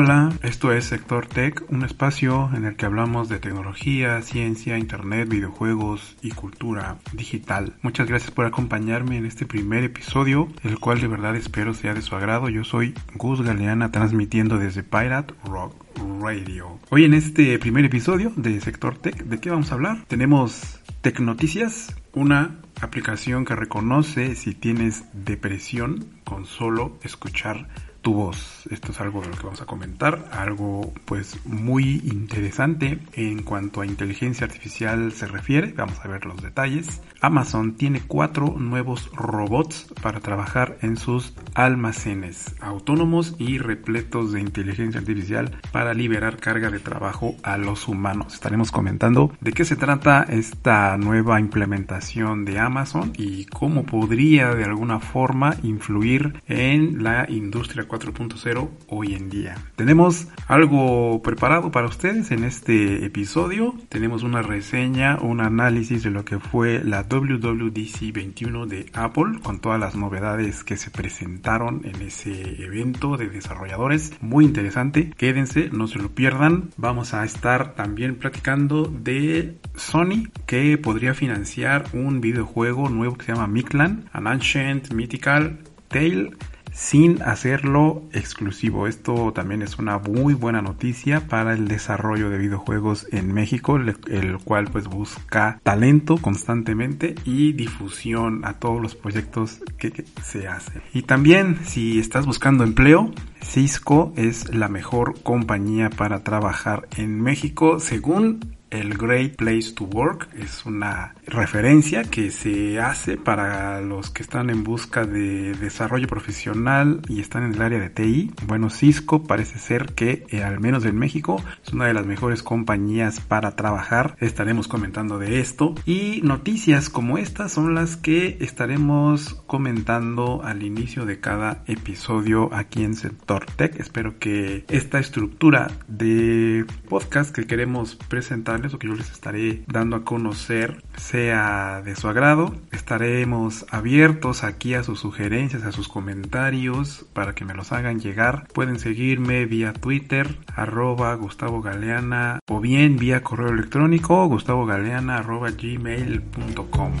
Hola, esto es Sector Tech, un espacio en el que hablamos de tecnología, ciencia, internet, videojuegos y cultura digital. Muchas gracias por acompañarme en este primer episodio, el cual de verdad espero sea de su agrado. Yo soy Gus Galeana transmitiendo desde Pirate Rock Radio. Hoy en este primer episodio de Sector Tech, ¿de qué vamos a hablar? Tenemos Tech Noticias, una aplicación que reconoce si tienes depresión con solo escuchar tu voz. Esto es algo de lo que vamos a comentar, algo pues muy interesante en cuanto a inteligencia artificial se refiere. Vamos a ver los detalles. Amazon tiene cuatro nuevos robots para trabajar en sus almacenes autónomos y repletos de inteligencia artificial para liberar carga de trabajo a los humanos. Estaremos comentando de qué se trata esta nueva implementación de Amazon y cómo podría de alguna forma influir en la industria 4.0 hoy en día. Tenemos algo preparado para ustedes en este episodio. Tenemos una reseña, un análisis de lo que fue la WWDC 21 de Apple con todas las novedades que se presentaron en ese evento de desarrolladores. Muy interesante. Quédense, no se lo pierdan. Vamos a estar también platicando de Sony que podría financiar un videojuego nuevo que se llama Mictlan, An Ancient Mythical Tale sin hacerlo exclusivo. Esto también es una muy buena noticia para el desarrollo de videojuegos en México, el cual pues busca talento constantemente y difusión a todos los proyectos que, que se hacen. Y también si estás buscando empleo, Cisco es la mejor compañía para trabajar en México según el Great Place to Work es una referencia que se hace para los que están en busca de desarrollo profesional y están en el área de TI. Bueno, Cisco parece ser que eh, al menos en México es una de las mejores compañías para trabajar. Estaremos comentando de esto y noticias como estas son las que estaremos comentando al inicio de cada episodio aquí en Sector Tech. Espero que esta estructura de podcast que queremos presentar lo que yo les estaré dando a conocer sea de su agrado. Estaremos abiertos aquí a sus sugerencias, a sus comentarios para que me los hagan llegar. Pueden seguirme vía Twitter, arroba Gustavo Galeana o bien vía correo electrónico gustavogaleana arroba gmail.com.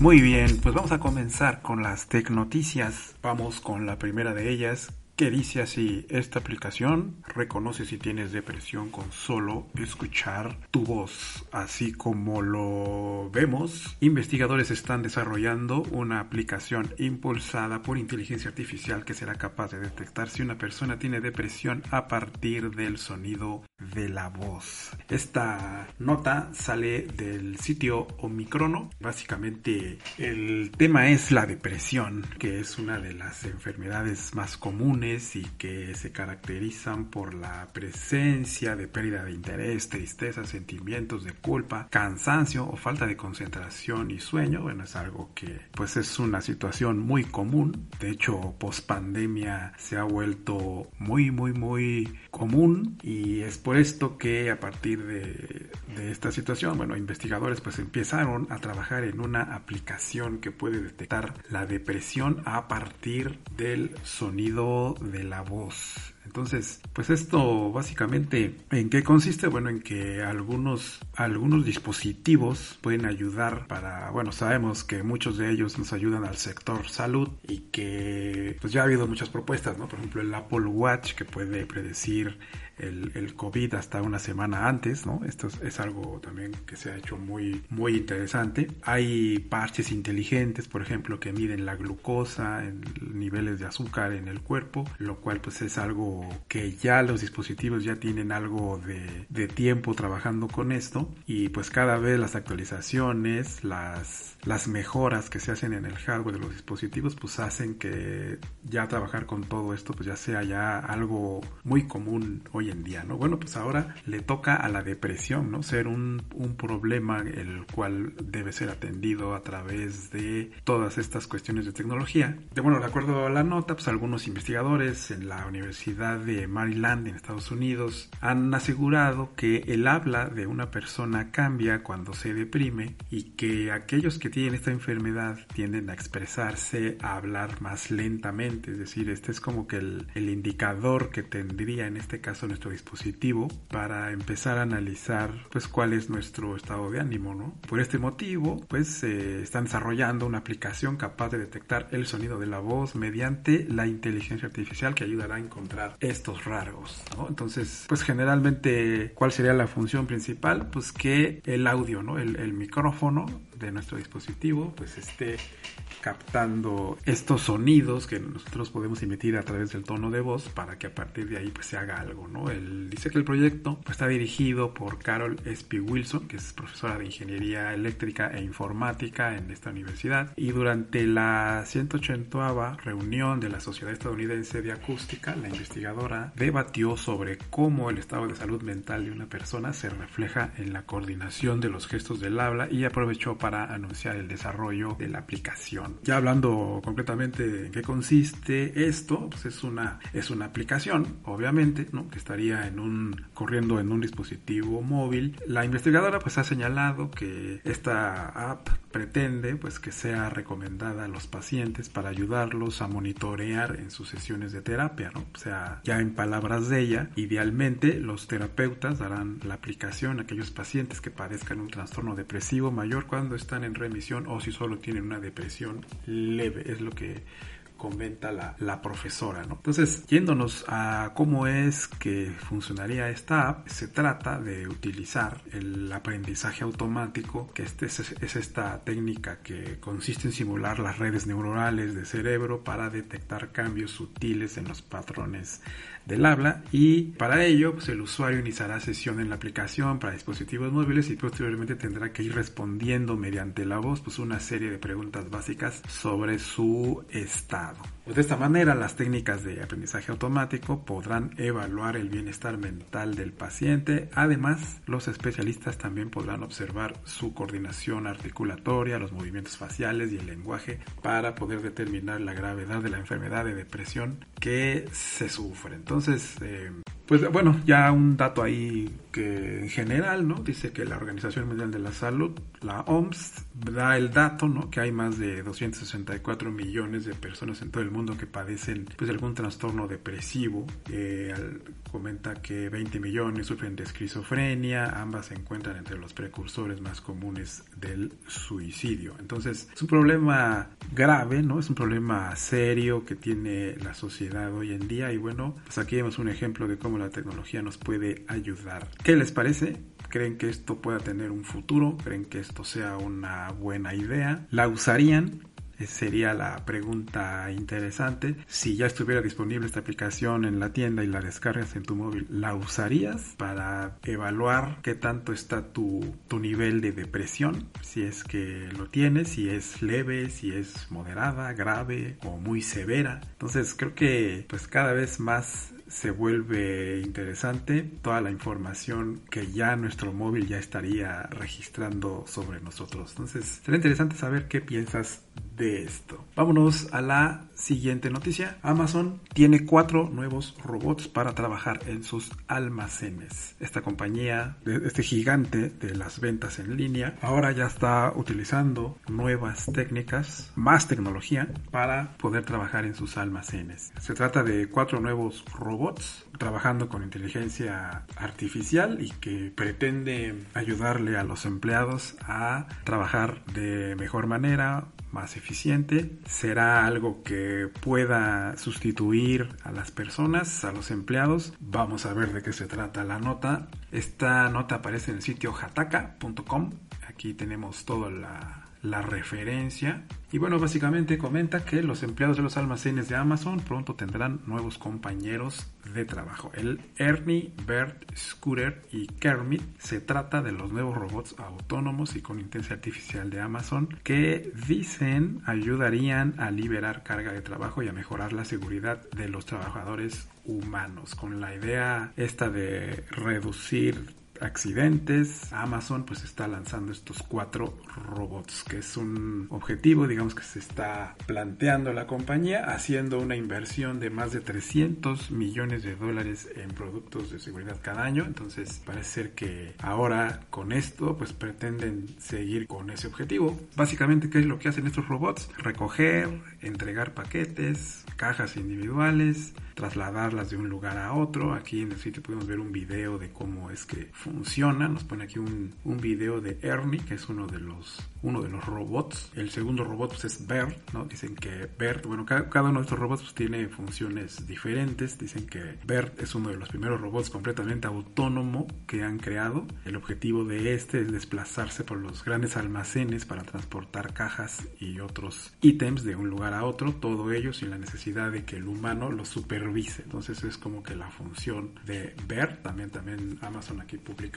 Muy bien, pues vamos a comenzar con las tech noticias. Vamos con la primera de ellas, que dice así, esta aplicación reconoce si tienes depresión con solo escuchar tu voz. Así como lo vemos, investigadores están desarrollando una aplicación impulsada por inteligencia artificial que será capaz de detectar si una persona tiene depresión a partir del sonido de la voz. Esta nota sale del sitio Omicrono. Básicamente el tema es la depresión, que es una de las enfermedades más comunes y que se caracterizan por la presencia de pérdida de interés, tristeza, sentimientos de culpa, cansancio o falta de concentración y sueño. Bueno, es algo que pues es una situación muy común. De hecho, post pandemia se ha vuelto muy, muy, muy común y es por esto que a partir de, de esta situación, bueno, investigadores pues empezaron a trabajar en una aplicación que puede detectar la depresión a partir del sonido de la voz. Entonces, pues esto básicamente, ¿en qué consiste? Bueno, en que algunos, algunos dispositivos pueden ayudar para, bueno, sabemos que muchos de ellos nos ayudan al sector salud y que pues ya ha habido muchas propuestas, ¿no? Por ejemplo, el Apple Watch que puede predecir el, COVID hasta una semana antes, ¿no? Esto es, algo también que se ha hecho muy, muy interesante. Hay parches inteligentes, por ejemplo, que miden la glucosa, en niveles de azúcar en el cuerpo, lo cual pues es algo que ya los dispositivos ya tienen algo de tiempo trabajando con esto y pues cada vez las actualizaciones, las, las mejoras que se hacen en el hardware de los dispositivos pues hacen que ya trabajar con todo esto pues ya sea ya algo muy común hoy en día, ¿no? Bueno, pues ahora le toca a la depresión, ¿no? Ser un, un problema el cual debe ser atendido a través de todas estas cuestiones de tecnología. De bueno, de acuerdo a la nota, pues algunos investigadores en la Universidad de Maryland en Estados Unidos han asegurado que el habla de una persona cambia cuando se deprime y que aquellos que tienen esta enfermedad tienden a expresarse, a hablar más lentamente, es decir, este es como que el, indicador que tendría en este caso nuestro dispositivo para empezar a analizar pues cuál es nuestro estado de ánimo, ¿no? Por este motivo, pues eh, están desarrollando una aplicación capaz de detectar el sonido de la voz mediante la inteligencia artificial que ayudará a encontrar estos rasgos. Entonces, pues generalmente, ¿cuál sería la función principal? Pues que el audio, ¿no? El, el micrófono de nuestro dispositivo pues esté captando estos sonidos que nosotros podemos emitir a través del tono de voz para que a partir de ahí pues se haga algo, ¿no? Él dice que el proyecto pues, está dirigido por Carol S.P. Wilson, que es profesora de Ingeniería Eléctrica e Informática en esta universidad y durante la 180 reunión de la Sociedad Estadounidense de Acústica, la investigadora debatió sobre cómo el estado de salud mental de una persona se refleja en la coordinación de los gestos del habla y aprovechó para anunciar el desarrollo de la aplicación. Ya hablando concretamente en qué consiste esto, pues es una, es una aplicación, obviamente, ¿no? que estaría en un, corriendo en un dispositivo móvil. La investigadora pues ha señalado que esta app pretende pues que sea recomendada a los pacientes para ayudarlos a monitorear en sus sesiones de terapia, ¿no? O sea, ya en palabras de ella, idealmente los terapeutas darán la aplicación a aquellos pacientes que padezcan un trastorno depresivo mayor cuando están en remisión o si solo tienen una depresión leve, es lo que comenta la, la, profesora. ¿no? Entonces, yéndonos a cómo es que funcionaría esta app, se trata de utilizar el aprendizaje automático, que este es, es, esta técnica que consiste en simular las redes neuronales del cerebro para detectar cambios sutiles en los patrones del habla y para ello pues, el usuario iniciará sesión en la aplicación para dispositivos móviles y posteriormente tendrá que ir respondiendo mediante la voz pues una serie de preguntas básicas sobre su estado. Pues de esta manera las técnicas de aprendizaje automático podrán evaluar el bienestar mental del paciente. Además, los especialistas también podrán observar su coordinación articulatoria, los movimientos faciales y el lenguaje para poder determinar la gravedad de la enfermedad de depresión que se sufre. Entonces, eh, pues bueno, ya un dato ahí que en general, ¿no? Dice que la Organización Mundial de la Salud, la OMS, da el dato, ¿no? Que hay más de 264 millones de personas en todo el mundo que padecen, pues, algún trastorno depresivo. Eh, comenta que 20 millones sufren de esquizofrenia, ambas se encuentran entre los precursores más comunes del suicidio. Entonces, es un problema grave, ¿no? Es un problema serio que tiene la sociedad hoy en día y bueno, pues aquí vemos un ejemplo de cómo la tecnología nos puede ayudar. ¿Qué les parece? ¿Creen que esto pueda tener un futuro? ¿Creen que esto sea una buena idea? ¿La usarían? Sería la pregunta interesante. Si ya estuviera disponible esta aplicación en la tienda y la descargas en tu móvil, ¿la usarías para evaluar qué tanto está tu, tu nivel de depresión? Si es que lo tienes, si es leve, si es moderada, grave o muy severa. Entonces creo que pues cada vez más se vuelve interesante toda la información que ya nuestro móvil ya estaría registrando sobre nosotros. Entonces, será interesante saber qué piensas de esto. Vámonos a la siguiente noticia. Amazon tiene cuatro nuevos robots para trabajar en sus almacenes. Esta compañía, este gigante de las ventas en línea, ahora ya está utilizando nuevas técnicas, más tecnología para poder trabajar en sus almacenes. Se trata de cuatro nuevos robots trabajando con inteligencia artificial y que pretende ayudarle a los empleados a trabajar de mejor manera, más eficiente. Será algo que pueda sustituir a las personas, a los empleados. Vamos a ver de qué se trata la nota. Esta nota aparece en el sitio hataka.com. Aquí tenemos toda la la referencia. Y bueno, básicamente comenta que los empleados de los almacenes de Amazon pronto tendrán nuevos compañeros de trabajo. El Ernie, Bert, Scooter y Kermit se trata de los nuevos robots autónomos y con inteligencia artificial de Amazon que dicen ayudarían a liberar carga de trabajo y a mejorar la seguridad de los trabajadores humanos con la idea esta de reducir accidentes, Amazon pues está lanzando estos cuatro robots, que es un objetivo, digamos que se está planteando la compañía, haciendo una inversión de más de 300 millones de dólares en productos de seguridad cada año. Entonces parece ser que ahora con esto pues pretenden seguir con ese objetivo. Básicamente, ¿qué es lo que hacen estos robots? Recoger, entregar paquetes, cajas individuales, trasladarlas de un lugar a otro. Aquí en el sitio podemos ver un video de cómo es que funciona. Nos pone aquí un, un video de Ernie, que es uno de los uno de los robots. El segundo robot pues, es Bert, ¿no? Dicen que Bert, bueno, cada, uno de estos robots pues, tiene funciones diferentes. Dicen que Bert es uno de los primeros robots completamente autónomo que han creado. El objetivo de este es desplazarse por los grandes almacenes para transportar cajas y otros ítems de un lugar a otro, todo ello sin la necesidad de que el humano lo supervise. Entonces es como que la función de Bert. También, también Amazon aquí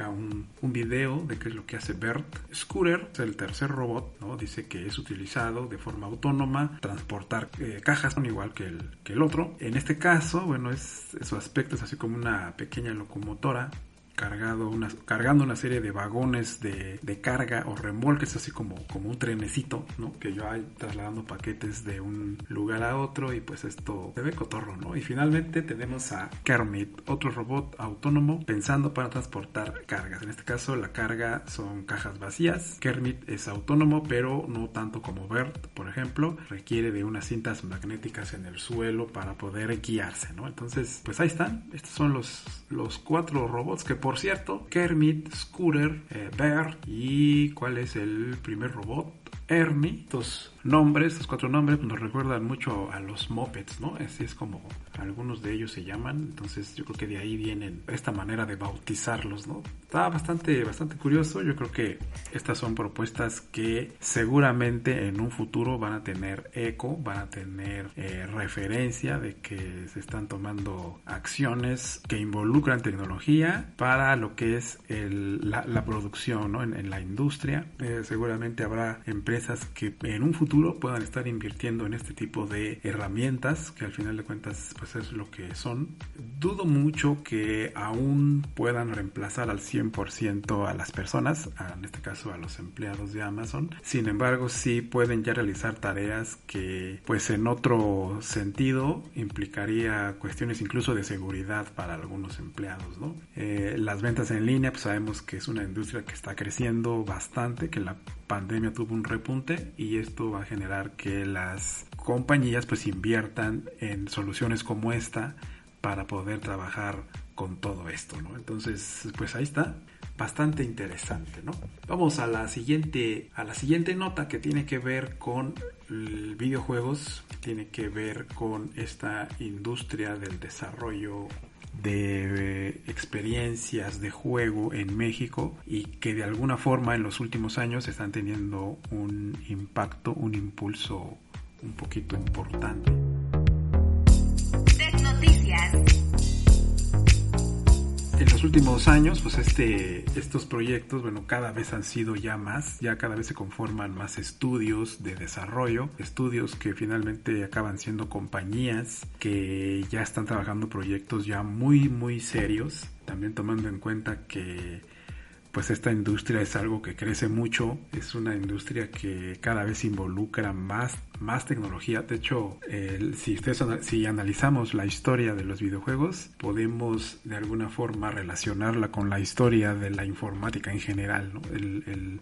un, un video de qué es lo que hace Bert. Scooter el tercer robot, ¿no? Dice que es utilizado de forma autónoma, transportar eh, cajas, igual que el, que el otro. En este caso, bueno, es, su aspecto es así como una pequeña locomotora cargado una, cargando una serie de vagones de, de, carga o remolques, así como, como un trenecito. Que yo hay trasladando paquetes de un lugar a otro y pues esto se ve cotorro, ¿no? Y finalmente tenemos a Kermit, otro robot autónomo pensando para transportar cargas. En este caso la carga son cajas vacías. Kermit es autónomo, pero no tanto como Bert, por ejemplo. Requiere de unas cintas magnéticas en el suelo para poder guiarse. Entonces, pues ahí están. Estos son los, los cuatro robots que por cierto, Kermit, Scooter, eh, Bear y ¿cuál es el primer robot? Ernie. Estos nombres, estos cuatro nombres nos recuerdan mucho a los Muppets, ¿no? Así es como algunos de ellos se llaman. Entonces yo creo que de ahí vienen esta manera de bautizarlos, ¿no? Está bastante, bastante curioso. Yo creo que estas son propuestas que seguramente en un futuro van a tener eco, van a tener eh, referencia de que se están tomando acciones que involucran tecnología para lo que es la, producción, ¿no? En, la industria. Eh, seguramente habrá empresas que en un futuro puedan estar invirtiendo en este tipo de herramientas que al final de cuentas pues es lo que son. Dudo mucho que aún puedan reemplazar al 100% a las personas, en este caso a los empleados de Amazon. Sin embargo, sí pueden ya realizar tareas que pues en otro sentido implicaría cuestiones incluso de seguridad para algunos empleados, ¿no? Eh, las ventas en línea pues sabemos que es una industria que está creciendo bastante, que la pandemia tuvo un repunte y esto va a generar que las compañías pues inviertan en soluciones como esta para poder trabajar con todo esto, ¿no? Entonces, pues ahí está, bastante interesante, ¿no? Vamos a la siguiente a la siguiente nota que tiene que ver con videojuegos, tiene que ver con esta industria del desarrollo de experiencias de juego en México y que de alguna forma en los últimos años están teniendo un impacto, un impulso un poquito importante. Noticias. En los últimos años, pues este, estos proyectos, bueno, cada vez han sido ya más, ya cada vez se conforman más estudios de desarrollo, estudios que finalmente acaban siendo compañías que ya están trabajando proyectos ya muy, muy serios, también tomando en cuenta que pues esta industria es algo que crece mucho, es una industria que cada vez involucra más, más tecnología. De hecho, si, si analizamos la historia de los videojuegos, podemos de alguna forma relacionarla con la historia de la informática en general. El,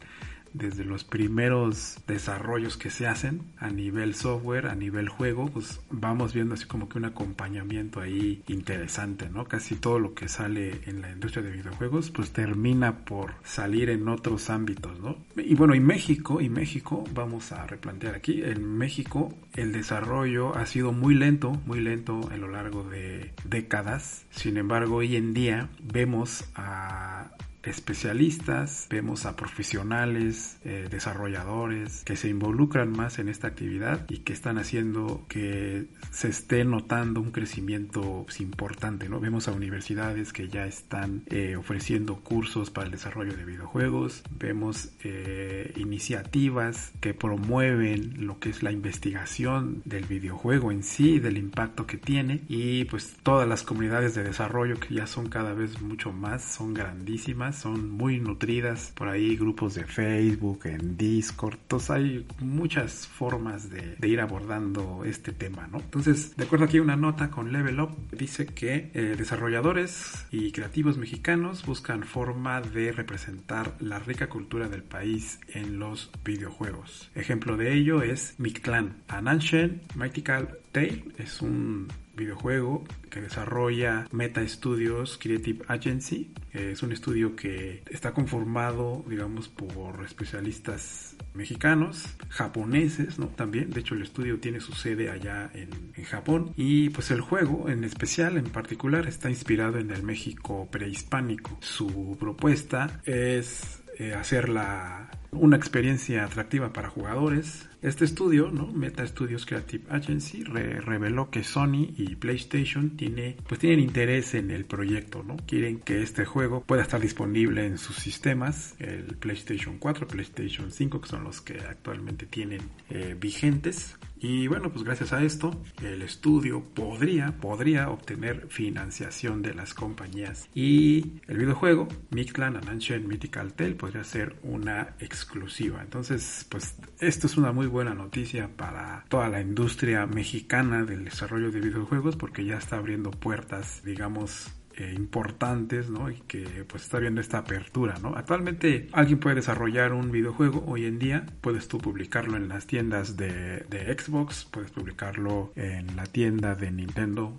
desde los primeros desarrollos que se hacen a nivel software, a nivel juego, pues vamos viendo así como que un acompañamiento ahí interesante, ¿no? Casi todo lo que sale en la industria de videojuegos, pues termina por salir en otros ámbitos, ¿no? Y bueno, y México, y México, vamos a replantear aquí, en México el desarrollo ha sido muy lento, muy lento a lo largo de décadas. Sin embargo, hoy en día vemos a especialistas, vemos a profesionales, eh, desarrolladores que se involucran más en esta actividad y que están haciendo que se esté notando un crecimiento importante, ¿no? Vemos a universidades que ya están eh, ofreciendo cursos para el desarrollo de videojuegos, vemos eh, iniciativas que promueven lo que es la investigación del videojuego en sí, del impacto que tiene. Y pues todas las comunidades de desarrollo que ya son cada vez mucho más, son grandísimas son muy nutridas. Por ahí grupos de Facebook, en Discord, entonces hay muchas formas de, ir abordando este tema, ¿no? Entonces, de acuerdo aquí una nota con Level Up, dice que eh, desarrolladores y creativos mexicanos buscan forma de representar la rica cultura del país en los videojuegos. Ejemplo de ello es Mictlan, An Ancient Mythical Tale, es un videojuego que desarrolla Meta Studios Creative Agency. Es un estudio que está conformado, digamos, por especialistas mexicanos, japoneses, ¿no? También, de hecho, el estudio tiene su sede allá en, en Japón. Y pues el juego, en especial, en particular, está inspirado en el México prehispánico. Su propuesta es eh, hacerla una experiencia atractiva para jugadores, este estudio, ¿no? Meta Studios Creative Agency, reveló que Sony y PlayStation tiene, pues tienen interés en el proyecto, ¿no? Quieren que este juego pueda estar disponible en sus sistemas, el PlayStation 4, PlayStation 5, que son los que actualmente tienen eh, vigentes. Y bueno, pues gracias a esto, el estudio podría, podría obtener financiación de las compañías. Y el videojuego, Mictlan and Mythical Tale, podría ser una exclusiva. Entonces, pues esto es una muy buena noticia para toda la industria mexicana del desarrollo de videojuegos porque ya está abriendo puertas, digamos, eh, importantes, ¿no? Y que pues está viendo esta apertura, ¿no? Actualmente alguien puede desarrollar un videojuego hoy en día, puedes tú publicarlo en las tiendas de, de Xbox, puedes publicarlo en la tienda de Nintendo,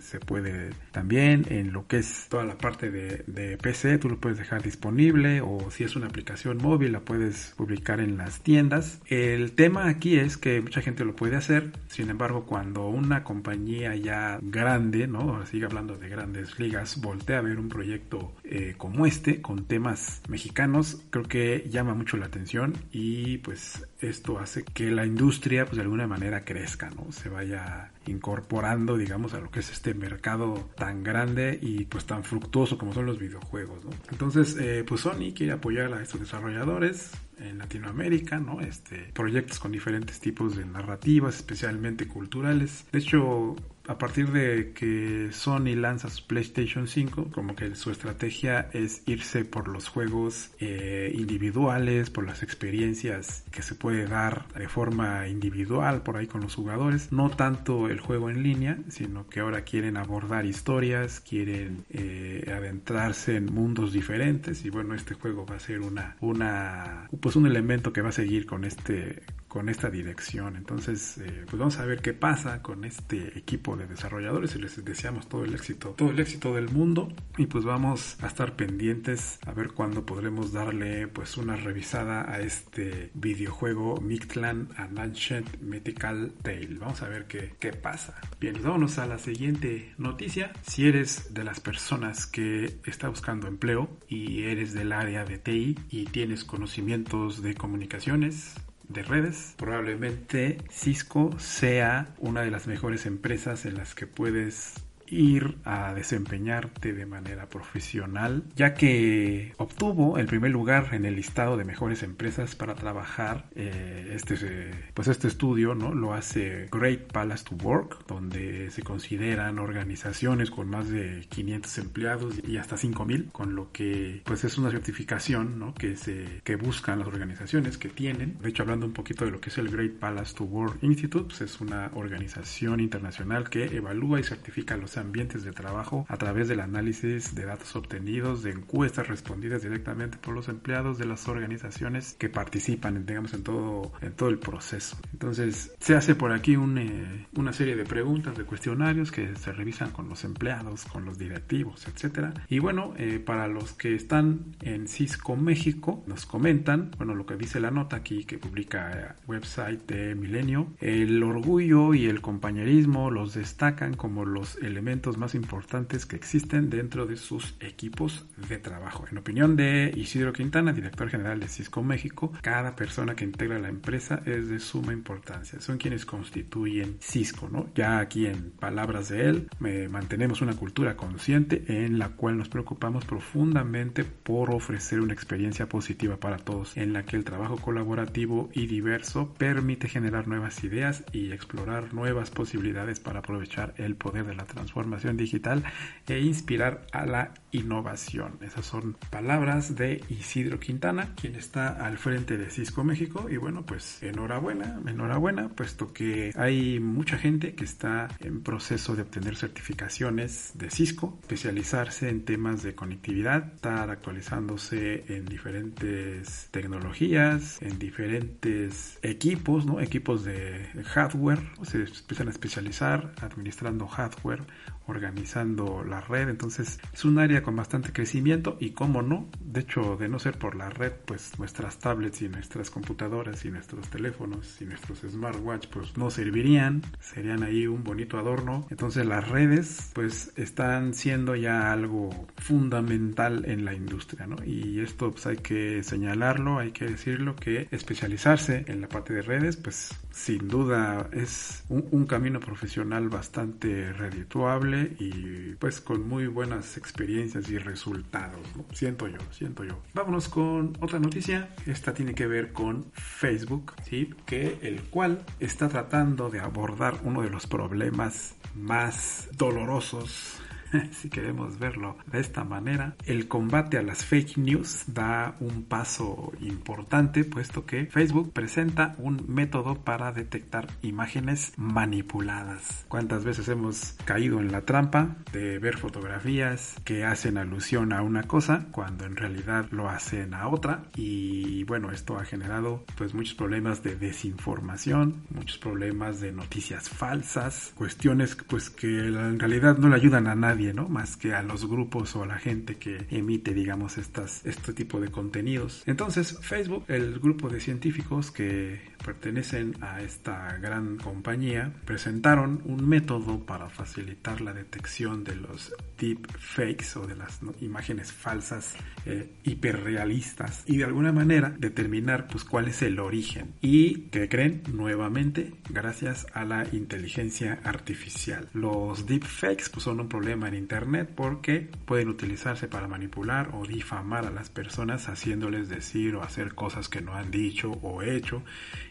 se, puede también. En lo que es toda la parte de, PC tú lo puedes dejar disponible o si es una aplicación móvil la puedes publicar en las tiendas. El tema aquí es que mucha gente lo puede hacer. Sin embargo cuando una compañía ya grande no sigue hablando de grandes ligas voltea a ver un proyecto eh, como este con temas mexicanos creo que llama mucho la atención y pues esto hace que la industria pues de alguna manera crezca no se vaya incorporando, digamos, a lo que es este mercado tan grande y pues tan fructuoso como son los videojuegos, ¿no? Entonces, eh, pues Sony quiere apoyar a estos desarrolladores en Latinoamérica, ¿no? Este, proyectos con diferentes tipos de narrativas, especialmente culturales. De hecho, a partir de que Sony lanza su PlayStation 5, como que su estrategia es irse por los juegos eh, individuales, por las experiencias que se puede dar de forma individual por ahí con los jugadores, no tanto el juego en línea, sino que ahora quieren abordar historias, quieren eh, adentrarse en mundos diferentes y bueno, este juego va a ser una, una, pues un elemento que va a seguir con este con esta dirección. Entonces, eh, pues vamos a ver qué pasa con este equipo de desarrolladores y les deseamos todo el éxito, todo el éxito del mundo y pues vamos a estar pendientes a ver cuándo podremos darle pues una revisada a este videojuego Mictlan Ancient Mythical Tale. Vamos a ver qué, qué pasa. Bien, vámonos a la siguiente noticia. Si eres de las personas que está buscando empleo y eres del área de TI y tienes conocimientos de comunicaciones, de redes. Probablemente Cisco sea una de las mejores empresas en las que puedes ir a desempeñarte de manera profesional, ya que obtuvo el primer lugar en el listado de mejores empresas para trabajar. Eh, este, pues este estudio ¿no? lo hace Great Palace to Work, donde se consideran organizaciones con más de 500 empleados y hasta 5000, con lo que pues es una certificación ¿no? que, se, que buscan las organizaciones que tienen. De hecho, hablando un poquito de lo que es el Great Palace to Work Institute, pues es una organización internacional que evalúa y certifica los ambientes de trabajo a través del análisis de datos obtenidos, de encuestas respondidas directamente por los empleados de las organizaciones que participan, digamos, en todo, en todo el proceso. Entonces, se hace por aquí eh, una serie de preguntas, de cuestionarios que se revisan con los empleados, con los directivos, etcétera. Y bueno, eh, para los que están en Cisco México, nos comentan, bueno, lo que dice la nota aquí que publica el eh, website de Milenio, el orgullo y el compañerismo los destacan como los elementos más importantes que existen dentro de sus equipos de trabajo. En opinión de Isidro Quintana, director general de Cisco México, cada persona que integra la empresa es de suma importancia. Son quienes constituyen Cisco, ¿no? Ya aquí en palabras de él, mantenemos una cultura consciente en la cual nos preocupamos profundamente por ofrecer una experiencia positiva para todos, en la que el trabajo colaborativo y diverso permite generar nuevas ideas y explorar nuevas posibilidades para aprovechar el poder de la transformación digital e inspirar a la innovación. Esas son palabras de Isidro Quintana, quien está al frente de Cisco México. Y bueno, pues enhorabuena, enhorabuena, puesto que hay mucha gente que está en proceso de obtener certificaciones de Cisco, especializarse en temas de conectividad, estar actualizándose en diferentes tecnologías, en diferentes equipos, ¿no? Equipos de hardware, se empiezan a especializar administrando hardware organizando la red. Entonces es un área con bastante crecimiento y como no, de hecho de no ser por la red, pues nuestras tablets y nuestras computadoras y nuestros teléfonos y nuestros smartwatch pues no servirían, serían ahí un bonito adorno. Entonces las redes pues están siendo ya algo fundamental en la industria, ¿no? Y esto pues hay que señalarlo, hay que decirlo que especializarse en la parte de redes pues sin duda es un, un camino profesional bastante redituable y pues con muy buenas experiencias y resultados. Siento yo, siento yo. Vámonos con otra noticia. Esta tiene que ver con Facebook, ¿sí? Que el cual está tratando de abordar uno de los problemas más dolorosos si queremos verlo de esta manera, el combate a las fake news da un paso importante puesto que Facebook presenta un método para detectar imágenes manipuladas. ¿Cuántas veces hemos caído en la trampa de ver fotografías que hacen alusión a una cosa cuando en realidad lo hacen a otra? Y bueno, esto ha generado pues muchos problemas de desinformación, muchos problemas de noticias falsas, cuestiones pues que en realidad no le ayudan a nadie ¿no? Más que a los grupos o a la gente que emite, digamos, estas, este tipo de contenidos. Entonces, Facebook, el grupo de científicos que pertenecen a esta gran compañía, presentaron un método para facilitar la detección de los deep fakes o de las imágenes falsas eh, hiperrealistas y de alguna manera determinar pues cuál es el origen y que creen nuevamente gracias a la inteligencia artificial. Los deep fakes pues son un problema en Internet porque pueden utilizarse para manipular o difamar a las personas haciéndoles decir o hacer cosas que no han dicho o hecho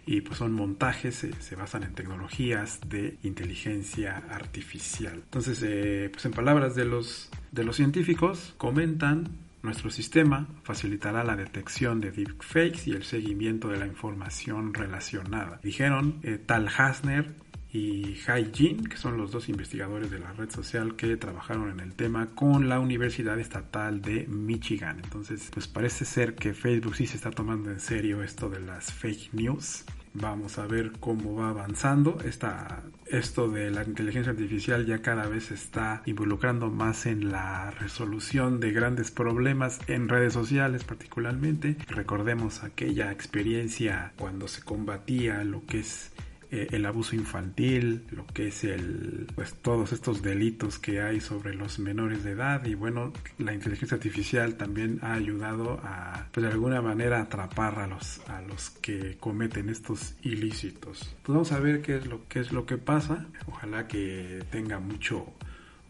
y pues son montajes, se basan en tecnologías de inteligencia artificial. Entonces, eh, pues en palabras de los, de los científicos, comentan nuestro sistema facilitará la detección de deepfakes y el seguimiento de la información relacionada. Dijeron eh, Tal Hasner y Hai Jin, que son los dos investigadores de la red social que trabajaron en el tema con la Universidad Estatal de Michigan. Entonces, pues parece ser que Facebook sí se está tomando en serio esto de las fake news. Vamos a ver cómo va avanzando. Esta, esto de la inteligencia artificial ya cada vez se está involucrando más en la resolución de grandes problemas en redes sociales particularmente. Recordemos aquella experiencia cuando se combatía lo que es eh, el abuso infantil, lo que es el, pues todos estos delitos que hay sobre los menores de edad y bueno, la inteligencia artificial también ha ayudado a, pues de alguna manera atrapar a los, a los que cometen estos ilícitos. Pues vamos a ver qué es lo, qué es lo que pasa. Ojalá que tenga mucho,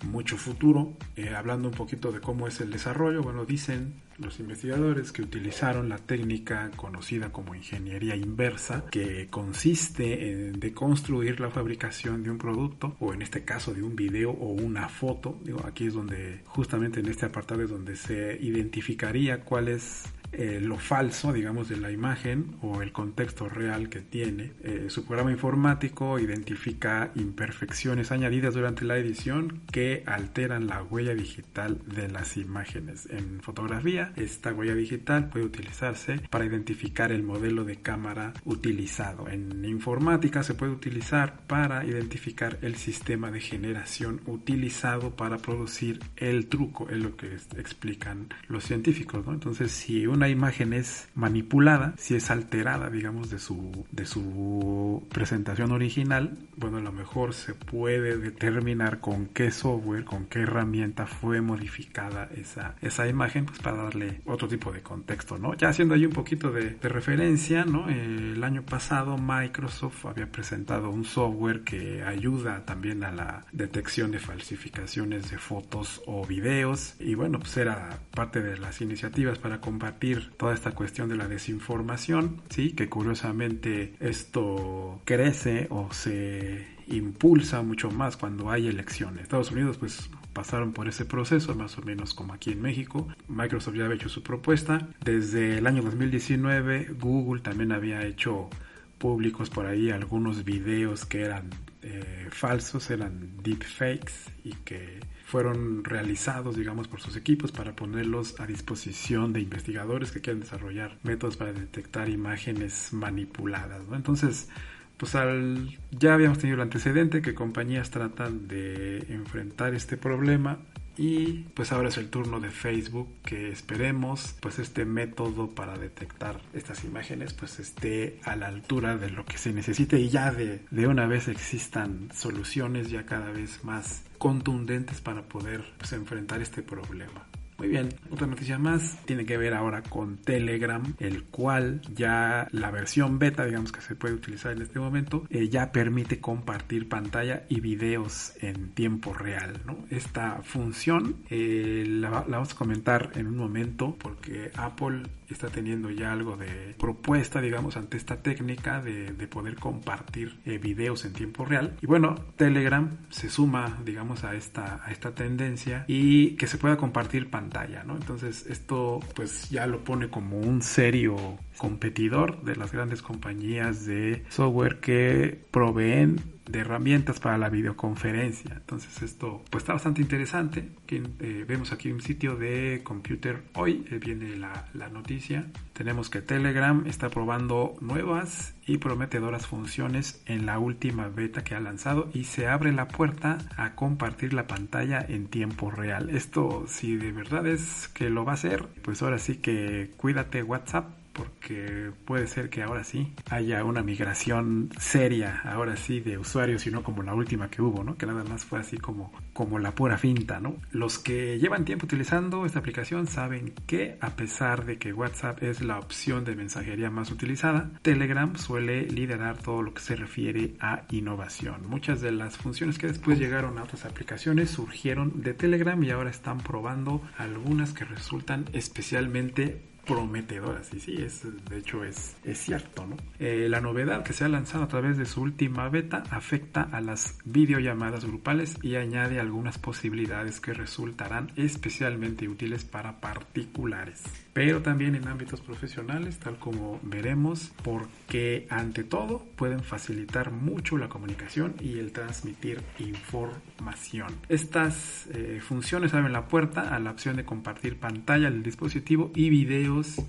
mucho futuro. Eh, hablando un poquito de cómo es el desarrollo, bueno, dicen los investigadores que utilizaron la técnica conocida como ingeniería inversa, que consiste en deconstruir la fabricación de un producto, o en este caso de un video o una foto. Digo, aquí es donde, justamente en este apartado es donde se identificaría cuál es eh, lo falso, digamos, de la imagen o el contexto real que tiene. Eh, su programa informático identifica imperfecciones añadidas durante la edición que alteran la huella digital de las imágenes. En fotografía, esta huella digital puede utilizarse para identificar el modelo de cámara utilizado. En informática se puede utilizar para identificar el sistema de generación utilizado para producir el truco, es lo que explican los científicos. Entonces, si una imagen es manipulada, si es alterada, digamos, de su, de su presentación original, bueno, a lo mejor se puede determinar con qué software, con qué herramienta fue modificada esa, esa imagen, pues para darle otro tipo de contexto, ¿no? Ya haciendo ahí un poquito de, de referencia, ¿no? El año pasado Microsoft había presentado un software que ayuda también a la detección de falsificaciones de fotos o videos y bueno, pues era parte de las iniciativas para combatir toda esta cuestión de la desinformación, sí, que curiosamente esto crece o se impulsa mucho más cuando hay elecciones. Estados Unidos pues pasaron por ese proceso, más o menos como aquí en México. Microsoft ya había hecho su propuesta. Desde el año 2019 Google también había hecho públicos por ahí algunos videos que eran eh, falsos, eran deepfakes y que fueron realizados, digamos, por sus equipos para ponerlos a disposición de investigadores que quieren desarrollar métodos para detectar imágenes manipuladas. Entonces, pues al, ya habíamos tenido el antecedente que compañías tratan de enfrentar este problema y pues ahora es el turno de Facebook que esperemos pues este método para detectar estas imágenes pues esté a la altura de lo que se necesite y ya de, de una vez existan soluciones ya cada vez más contundentes para poder pues, enfrentar este problema. Muy bien, otra noticia más tiene que ver ahora con Telegram, el cual ya la versión beta, digamos que se puede utilizar en este momento, eh, ya permite compartir pantalla y videos en tiempo real. ¿no? Esta función eh, la, vamos a comentar en un momento porque Apple está teniendo ya algo de propuesta, digamos, ante esta técnica de, poder compartir eh, videos en tiempo real. Y bueno, Telegram se suma, digamos, a esta, a esta tendencia y que se pueda compartir pantalla ¿no? Entonces esto pues ya lo pone como un serio competidor de las grandes compañías de software que proveen de herramientas para la videoconferencia. Entonces esto pues está bastante interesante. Eh, vemos aquí un sitio de Computer Hoy, eh, viene la, la, noticia. Tenemos que Telegram está probando nuevas y prometedoras funciones en la última beta que ha lanzado y se abre la puerta a compartir la pantalla en tiempo real. Esto si de verdad es que lo va a hacer, pues ahora sí que cuídate WhatsApp porque puede ser que ahora sí haya una migración seria, ahora sí, de usuarios y no como la última que hubo, ¿no? Que nada más fue así como, como la pura finta, ¿no? Los que llevan tiempo utilizando esta aplicación saben que a pesar de que WhatsApp es la opción de mensajería más utilizada, Telegram suele liderar todo lo que se refiere a innovación. Muchas de las funciones que después llegaron a otras aplicaciones surgieron de Telegram y ahora están probando algunas que resultan especialmente prometedoras. Y sí, es, de hecho es, es cierto, ¿no? Eh, la novedad que se ha lanzado a través de su última beta afecta a las videollamadas grupales y añade algunas posibilidades que resultarán especialmente útiles para particulares. Pero también en ámbitos profesionales, tal como veremos, porque ante todo pueden facilitar mucho la comunicación y el transmitir información. Estas eh, funciones abren la puerta a la opción de compartir pantalla del dispositivo y video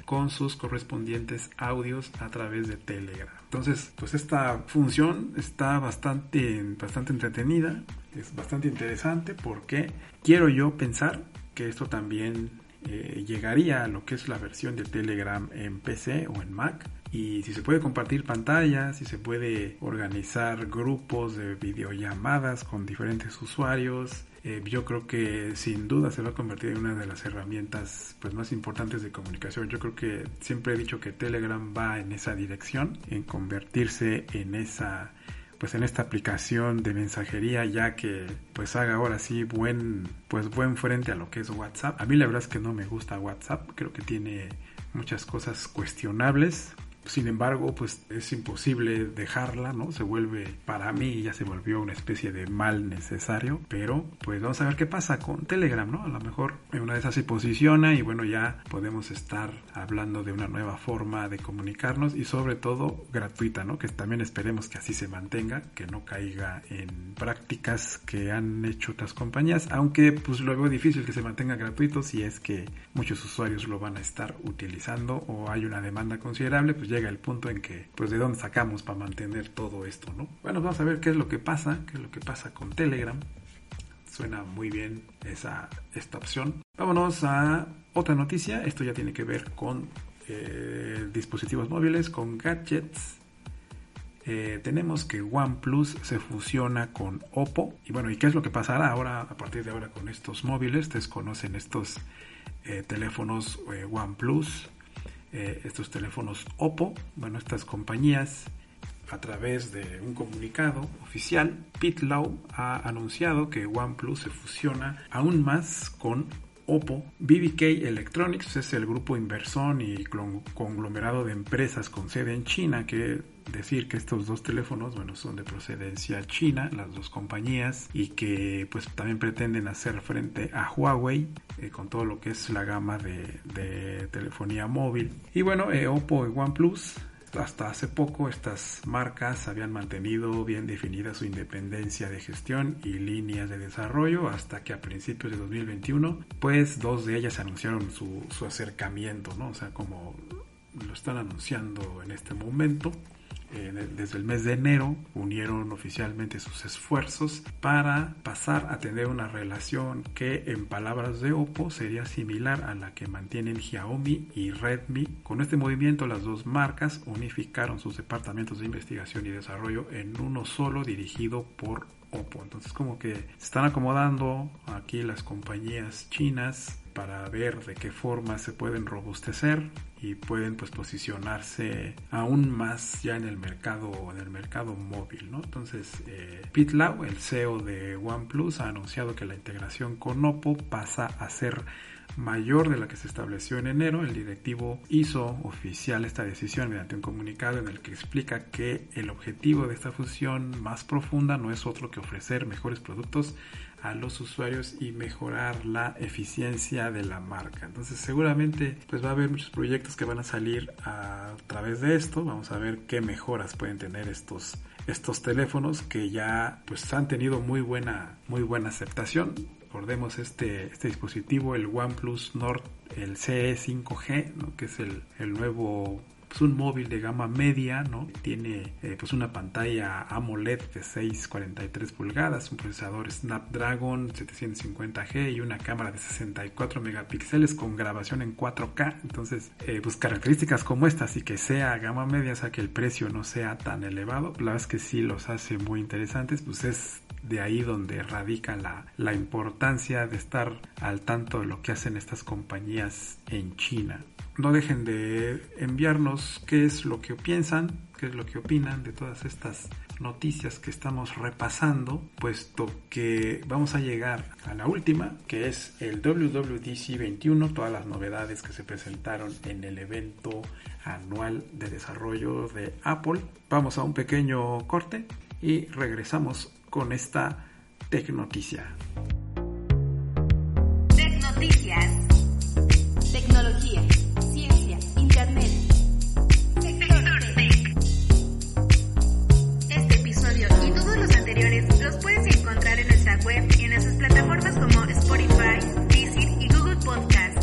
con sus correspondientes audios a través de Telegram. Entonces, pues esta función está bastante, bastante entretenida, es bastante interesante porque quiero yo pensar que esto también eh, llegaría a lo que es la versión de Telegram en PC o en Mac. Y si se puede compartir pantallas, si se puede organizar grupos de videollamadas con diferentes usuarios, eh, yo creo que sin duda se va a convertir en una de las herramientas pues, más importantes de comunicación. Yo creo que siempre he dicho que Telegram va en esa dirección, en convertirse en esa pues en esta aplicación de mensajería ya que pues haga ahora sí buen pues buen frente a lo que es WhatsApp. A mí la verdad es que no me gusta WhatsApp, creo que tiene muchas cosas cuestionables Sin embargo, pues es imposible dejarla, ¿no? Se vuelve, para mí ya se volvió una especie de mal necesario, pero pues vamos a ver qué pasa con Telegram, ¿no? A lo mejor en una de esas posiciona y bueno, ya podemos estar hablando de una nueva forma de comunicarnos y sobre todo gratuita, ¿no? Que también esperemos que así se mantenga, que no caiga en prácticas que han hecho otras compañías, aunque pues lo veo difícil que se mantenga gratuito si es que muchos usuarios lo van a estar utilizando o hay una demanda considerable, pues llega el punto en que pues de dónde sacamos para mantener todo esto, ¿no? Bueno, vamos a ver qué es lo que pasa, qué es lo que pasa con Telegram. Suena muy bien esa, esta opción. Vámonos a otra noticia. Esto ya tiene que ver con eh, dispositivos móviles, con gadgets. Eh, tenemos que OnePlus se fusiona con Oppo. Y bueno, ¿y qué es lo que pasará ahora a partir de ahora con estos móviles? Ustedes conocen estos eh, teléfonos OnePlus, estos teléfonos Oppo. Bueno, estas compañías a través de un comunicado oficial, Pitlow ha anunciado que OnePlus se fusiona aún más con Oppo. BBK Electronics es el grupo inversor y conglomerado de empresas con sede en China que decir que estos dos teléfonos, bueno, son de procedencia china, las dos compañías, y que pues también pretenden hacer frente a Huawei eh, con todo lo que es la gama de, telefonía móvil. Y bueno, eh, Oppo y OnePlus hasta hace poco estas marcas habían mantenido bien definida su independencia de gestión y líneas de desarrollo hasta que a principios de 2021 pues dos de ellas anunciaron su, su acercamiento, ¿no? O sea, como lo están anunciando en este momento desde el mes de enero unieron oficialmente sus esfuerzos para pasar a tener una relación que en palabras de Oppo sería similar a la que mantienen Xiaomi y Redmi. Con este movimiento las dos marcas unificaron sus departamentos de investigación y desarrollo en uno solo dirigido por Oppo. Entonces como que se están acomodando aquí las compañías chinas para ver de qué forma se pueden robustecer y pueden pues posicionarse aún más ya en el mercado en el mercado móvil ¿no? entonces eh, Lau el CEO de OnePlus ha anunciado que la integración con Oppo pasa a ser mayor de la que se estableció en enero, el directivo hizo oficial esta decisión mediante un comunicado en el que explica que el objetivo de esta fusión más profunda no es otro que ofrecer mejores productos a los usuarios y mejorar la eficiencia de la marca. Entonces seguramente pues va a haber muchos proyectos que van a salir a través de esto. Vamos a ver qué mejoras pueden tener estos estos teléfonos que ya pues han tenido muy buena muy buena aceptación recordemos este, este dispositivo, el OnePlus Nord, el CE 5G, que es el, el nuevo es un móvil de gama media, ¿no? Tiene eh, pues una pantalla AMOLED de 6.43 pulgadas, un procesador Snapdragon 750G y una cámara de 64 megapíxeles con grabación en 4K. Entonces, eh, pues características como estas y que sea gama media, o sea que el precio no sea tan elevado, la verdad es que sí los hace muy interesantes, pues es de ahí donde radica la, la importancia de estar al tanto de lo que hacen estas compañías en China no dejen de enviarnos qué es lo que piensan, qué es lo que opinan de todas estas noticias que estamos repasando, puesto que vamos a llegar a la última, que es el WWDC 21, todas las novedades que se presentaron en el evento anual de desarrollo de Apple. Vamos a un pequeño corte y regresamos con esta Tecnoticia. Tecnoticias. Tecnología. Los puedes encontrar en nuestra web y en nuestras plataformas como Spotify, Deezer y Google Podcast.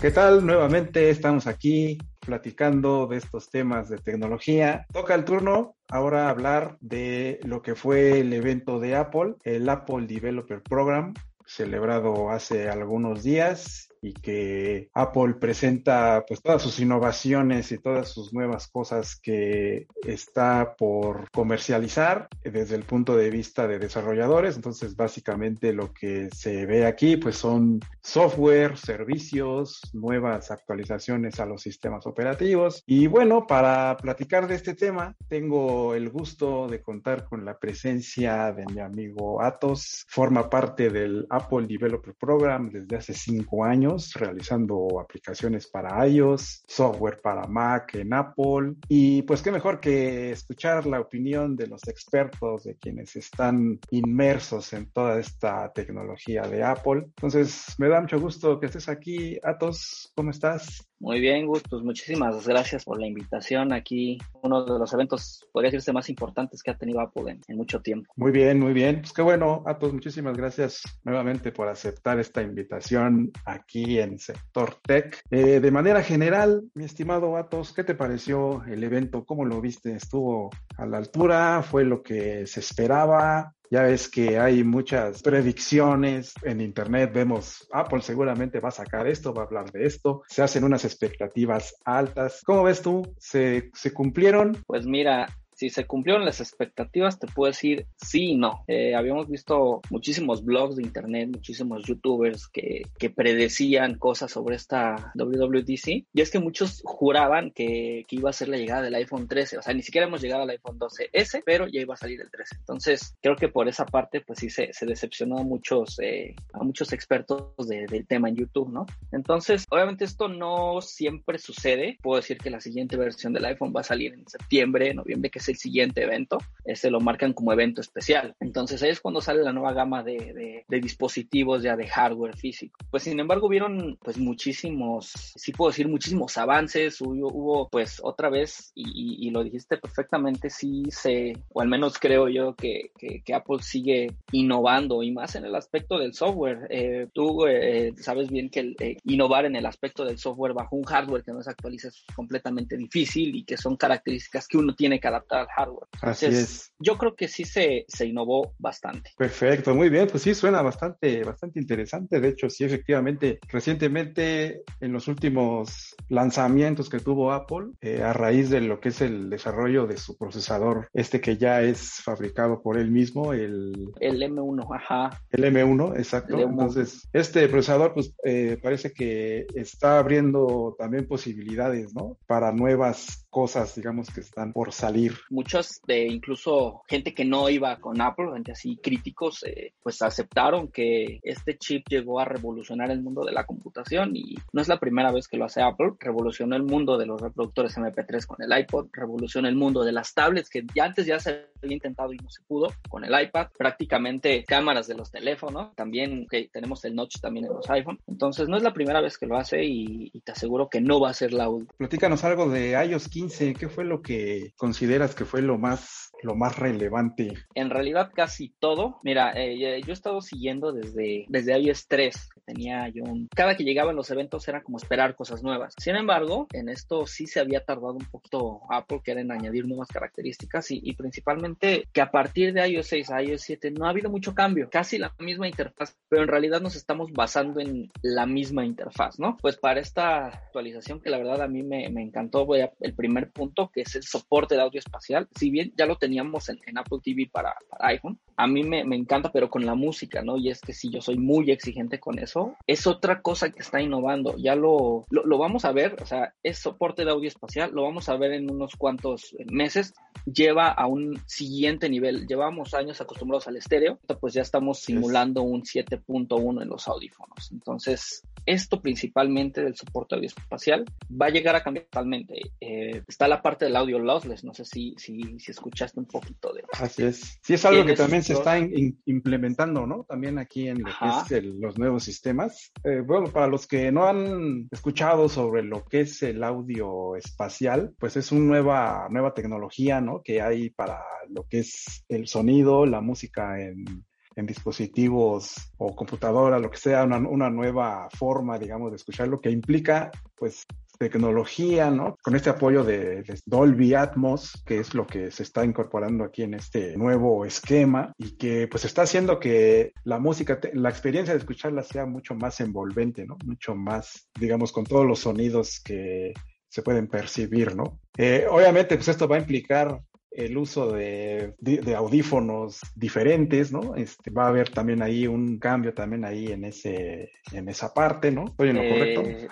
¿Qué tal? Nuevamente estamos aquí platicando de estos temas de tecnología. Toca el turno ahora hablar de lo que fue el evento de Apple, el Apple Developer Program, celebrado hace algunos días y que Apple presenta pues todas sus innovaciones y todas sus nuevas cosas que está por comercializar desde el punto de vista de desarrolladores. Entonces, básicamente lo que se ve aquí pues son software, servicios, nuevas actualizaciones a los sistemas operativos. Y bueno, para platicar de este tema, tengo el gusto de contar con la presencia de mi amigo Atos. Forma parte del Apple Developer Program desde hace cinco años, realizando aplicaciones para iOS, software para Mac en Apple. Y pues qué mejor que escuchar la opinión de los expertos, de quienes están inmersos en toda esta tecnología de Apple. Entonces, me da mucho gusto que estés aquí. Atos, ¿cómo estás? Muy bien, Gus, pues muchísimas gracias por la invitación aquí, uno de los eventos, podría decirse, más importantes que ha tenido Apple en, mucho tiempo. Muy bien, muy bien. Pues qué bueno, Atos, muchísimas gracias nuevamente por aceptar esta invitación aquí en Sector Tech. Eh, de manera general, mi estimado Atos, ¿qué te pareció el evento? ¿Cómo lo viste? ¿Estuvo a la altura? ¿Fue lo que se esperaba? Ya ves que hay muchas predicciones en Internet. Vemos, Apple seguramente va a sacar esto, va a hablar de esto. Se hacen unas expectativas altas. ¿Cómo ves tú? ¿Se, se cumplieron? Pues mira, si se cumplieron las expectativas, te puedo decir sí y no. Eh, habíamos visto muchísimos blogs de internet, muchísimos youtubers que, que, predecían cosas sobre esta WWDC. Y es que muchos juraban que, que, iba a ser la llegada del iPhone 13. O sea, ni siquiera hemos llegado al iPhone 12S, pero ya iba a salir el 13. Entonces, creo que por esa parte, pues sí se, se decepcionó a muchos, eh, a muchos expertos de, del tema en YouTube, ¿no? Entonces, obviamente esto no siempre sucede. Puedo decir que la siguiente versión del iPhone va a salir en septiembre, noviembre, que se el siguiente evento, este lo marcan como evento especial. Entonces ahí es cuando sale la nueva gama de, de, dispositivos ya de hardware físico. Pues sin embargo hubieron pues muchísimos, sí puedo decir muchísimos avances, hubo, hubo pues otra vez, y, y, lo dijiste perfectamente, sí se, o al menos creo yo que, que, que Apple sigue innovando y más en el aspecto del software. Eh, tú eh, sabes bien que el, eh, innovar en el aspecto del software bajo un hardware que no se actualiza es completamente difícil y que son características que uno tiene que adaptar al hardware. Así es. Yo creo que sí se, se innovó bastante. Perfecto, muy bien. Pues sí, suena bastante, bastante interesante. De hecho, sí, efectivamente, recientemente en los últimos lanzamientos que tuvo Apple, eh, a raíz de lo que es el desarrollo de su procesador, este que ya es fabricado por él mismo, el... El M1, ajá. El M1, exacto. Entonces, este procesador, pues eh, parece que está abriendo también posibilidades, ¿no? Para nuevas cosas, digamos, que están por salir muchos de incluso gente que no iba con Apple, gente así críticos, eh, pues aceptaron que este chip llegó a revolucionar el mundo de la computación y no es la primera vez que lo hace Apple, revolucionó el mundo de los reproductores MP3 con el iPod, revolucionó el mundo de las tablets que ya antes ya se había intentado y no se pudo con el iPad, prácticamente cámaras de los teléfonos, también que tenemos el notch también en los iPhone, entonces no es la primera vez que lo hace y, y te aseguro que no va a ser la última. Platícanos algo de iOS 15, ¿qué fue lo que consideras que fue lo más, lo más relevante? En realidad casi todo. Mira, eh, yo he estado siguiendo desde, desde iOS 3. Tenía yo un... Cada que llegaban los eventos era como esperar cosas nuevas. Sin embargo, en esto sí se había tardado un poquito Apple, que era en añadir nuevas características y, y principalmente que a partir de iOS 6 a iOS 7 no ha habido mucho cambio. Casi la misma interfaz, pero en realidad nos estamos basando en la misma interfaz, ¿no? Pues para esta actualización que la verdad a mí me, me encantó, voy a, el primer punto que es el soporte de audio espacial. Si bien ya lo teníamos en, en Apple TV para, para iPhone, a mí me, me, encanta, pero con la música, ¿no? Y es que si yo soy muy exigente con eso, es otra cosa que está innovando. Ya lo, lo, lo, vamos a ver, o sea, es soporte de audio espacial, lo vamos a ver en unos cuantos meses. Lleva a un siguiente nivel. Llevamos años acostumbrados al estéreo, pues ya estamos simulando un 7.1 en los audífonos. Entonces, esto principalmente del soporte audio espacial va a llegar a cambiar totalmente. Eh, está la parte del audio lossless, no sé si, si, si escuchaste un poquito de... Así es. Sí, es algo que también se está in, implementando, ¿no? También aquí en lo que es el, los nuevos sistemas. Eh, bueno, para los que no han escuchado sobre lo que es el audio espacial, pues es una nueva, nueva tecnología, ¿no? Que hay para lo que es el sonido, la música en, en dispositivos o computadora, lo que sea, una, una, nueva forma, digamos, de escuchar, lo que implica, pues, tecnología, ¿no? Con este apoyo de, Dolby Atmos, que es lo que se está incorporando aquí en este nuevo esquema y que pues está haciendo que la música, la experiencia de escucharla sea mucho más envolvente, ¿no? Mucho más, digamos, con todos los sonidos que se pueden percibir, ¿no? Eh, obviamente, pues esto va a implicar el uso de, de, audífonos diferentes, ¿no? Este, va a haber también ahí un cambio también ahí en ese, en esa parte, ¿no? ¿Estoy en lo correcto? Eh,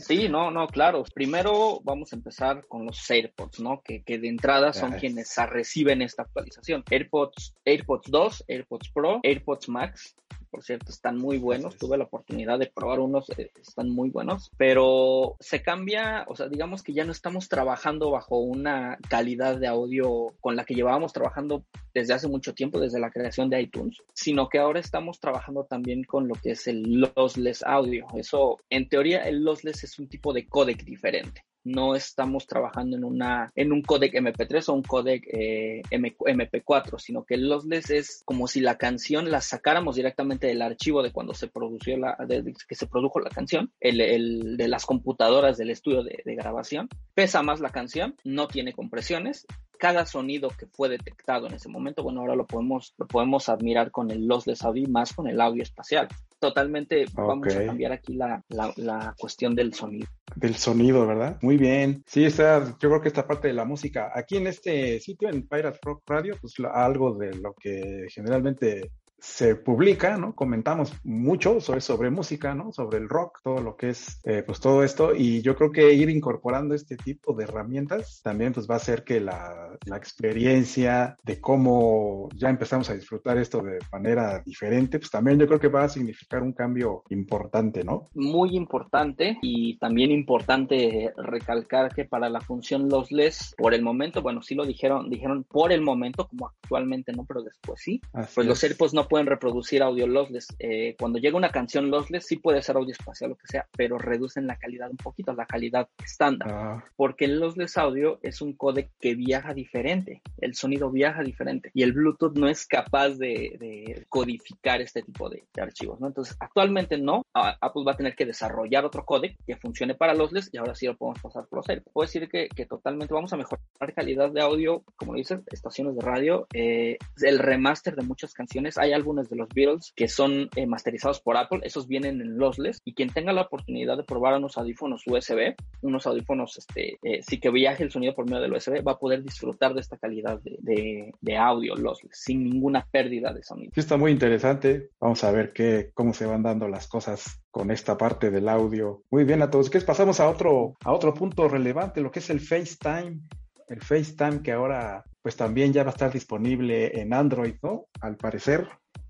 sí, no, no, claro. Primero vamos a empezar con los AirPods, ¿no? Que, que de entrada son quienes reciben esta actualización. AirPods, AirPods 2, AirPods Pro, AirPods Max, por cierto, están muy buenos. Tuve la oportunidad de probar unos, eh, están muy buenos, pero se cambia, o sea, digamos que ya no estamos trabajando bajo una calidad de audio con la que llevábamos trabajando desde hace mucho tiempo, desde la creación de iTunes, sino que ahora estamos trabajando también con lo que es el lossless audio. Eso, en teoría, el lossless es un tipo de codec diferente no estamos trabajando en, una, en un codec MP3 o un codec eh, MP4, sino que el lossless es como si la canción la sacáramos directamente del archivo de cuando se produjo la, que se produjo la canción, el, de las computadoras del estudio de grabación. Pesa más la canción, no tiene compresiones cada sonido que fue detectado en ese momento, bueno, ahora lo podemos, lo podemos admirar con el lossless audio más con el audio espacial. Totalmente vamos a cambiar aquí la, la, cuestión del sonido. Del sonido, ¿verdad? Muy bien. Sí, está, yo creo que esta parte de la música, aquí en este sitio, en Pirate Rock Radio, pues algo de lo que generalmente se publica, ¿no? Comentamos mucho sobre, sobre música, ¿no? Sobre el rock, todo lo que es, eh, pues todo esto. Y yo creo que ir incorporando este tipo de herramientas también pues va a hacer que la, la experiencia de cómo ya empezamos a disfrutar esto de manera diferente, pues también yo creo que va a significar un cambio importante, ¿no? Muy importante y también importante recalcar que para la función lossless, por el momento, bueno, sí lo dijeron, dijeron por el momento, como actualmente no, pero después sí, pues los AirPods no pueden reproducir audio lossless. Eh, cuando llega una canción lossless, sí puede ser audio espacial, lo que sea, pero reducen la calidad un poquito, la calidad estándar. Ah. Porque el lossless audio es un codec que viaja diferente, el sonido viaja diferente y el Bluetooth no es capaz de, codificar este tipo de, archivos, ¿no? Entonces, actualmente no. Apple va a tener que desarrollar otro codec que funcione para lossless y ahora sí lo podemos pasar por AirPods. Puedo decir que, que, totalmente vamos a mejorar calidad de audio, como lo dices, estaciones de radio, eh, el remaster de muchas canciones. Hay álbumes de los Beatles que son eh, masterizados por Apple, esos vienen en lossless y quien tenga la oportunidad de probar unos audífonos USB, unos audífonos este, eh, sí que viaje el sonido por medio del USB, va a poder disfrutar de esta calidad de, de, audio lossless sin ninguna pérdida de sonido. Sí, está muy interesante. Vamos a ver qué, cómo se van dando las cosas con esta parte del audio. Muy bien a todos. ¿Qué pasamos a otro, a otro punto relevante, lo que es el FaceTime? El FaceTime que ahora pues también ya va a estar disponible en Android, ¿no? Al parecer.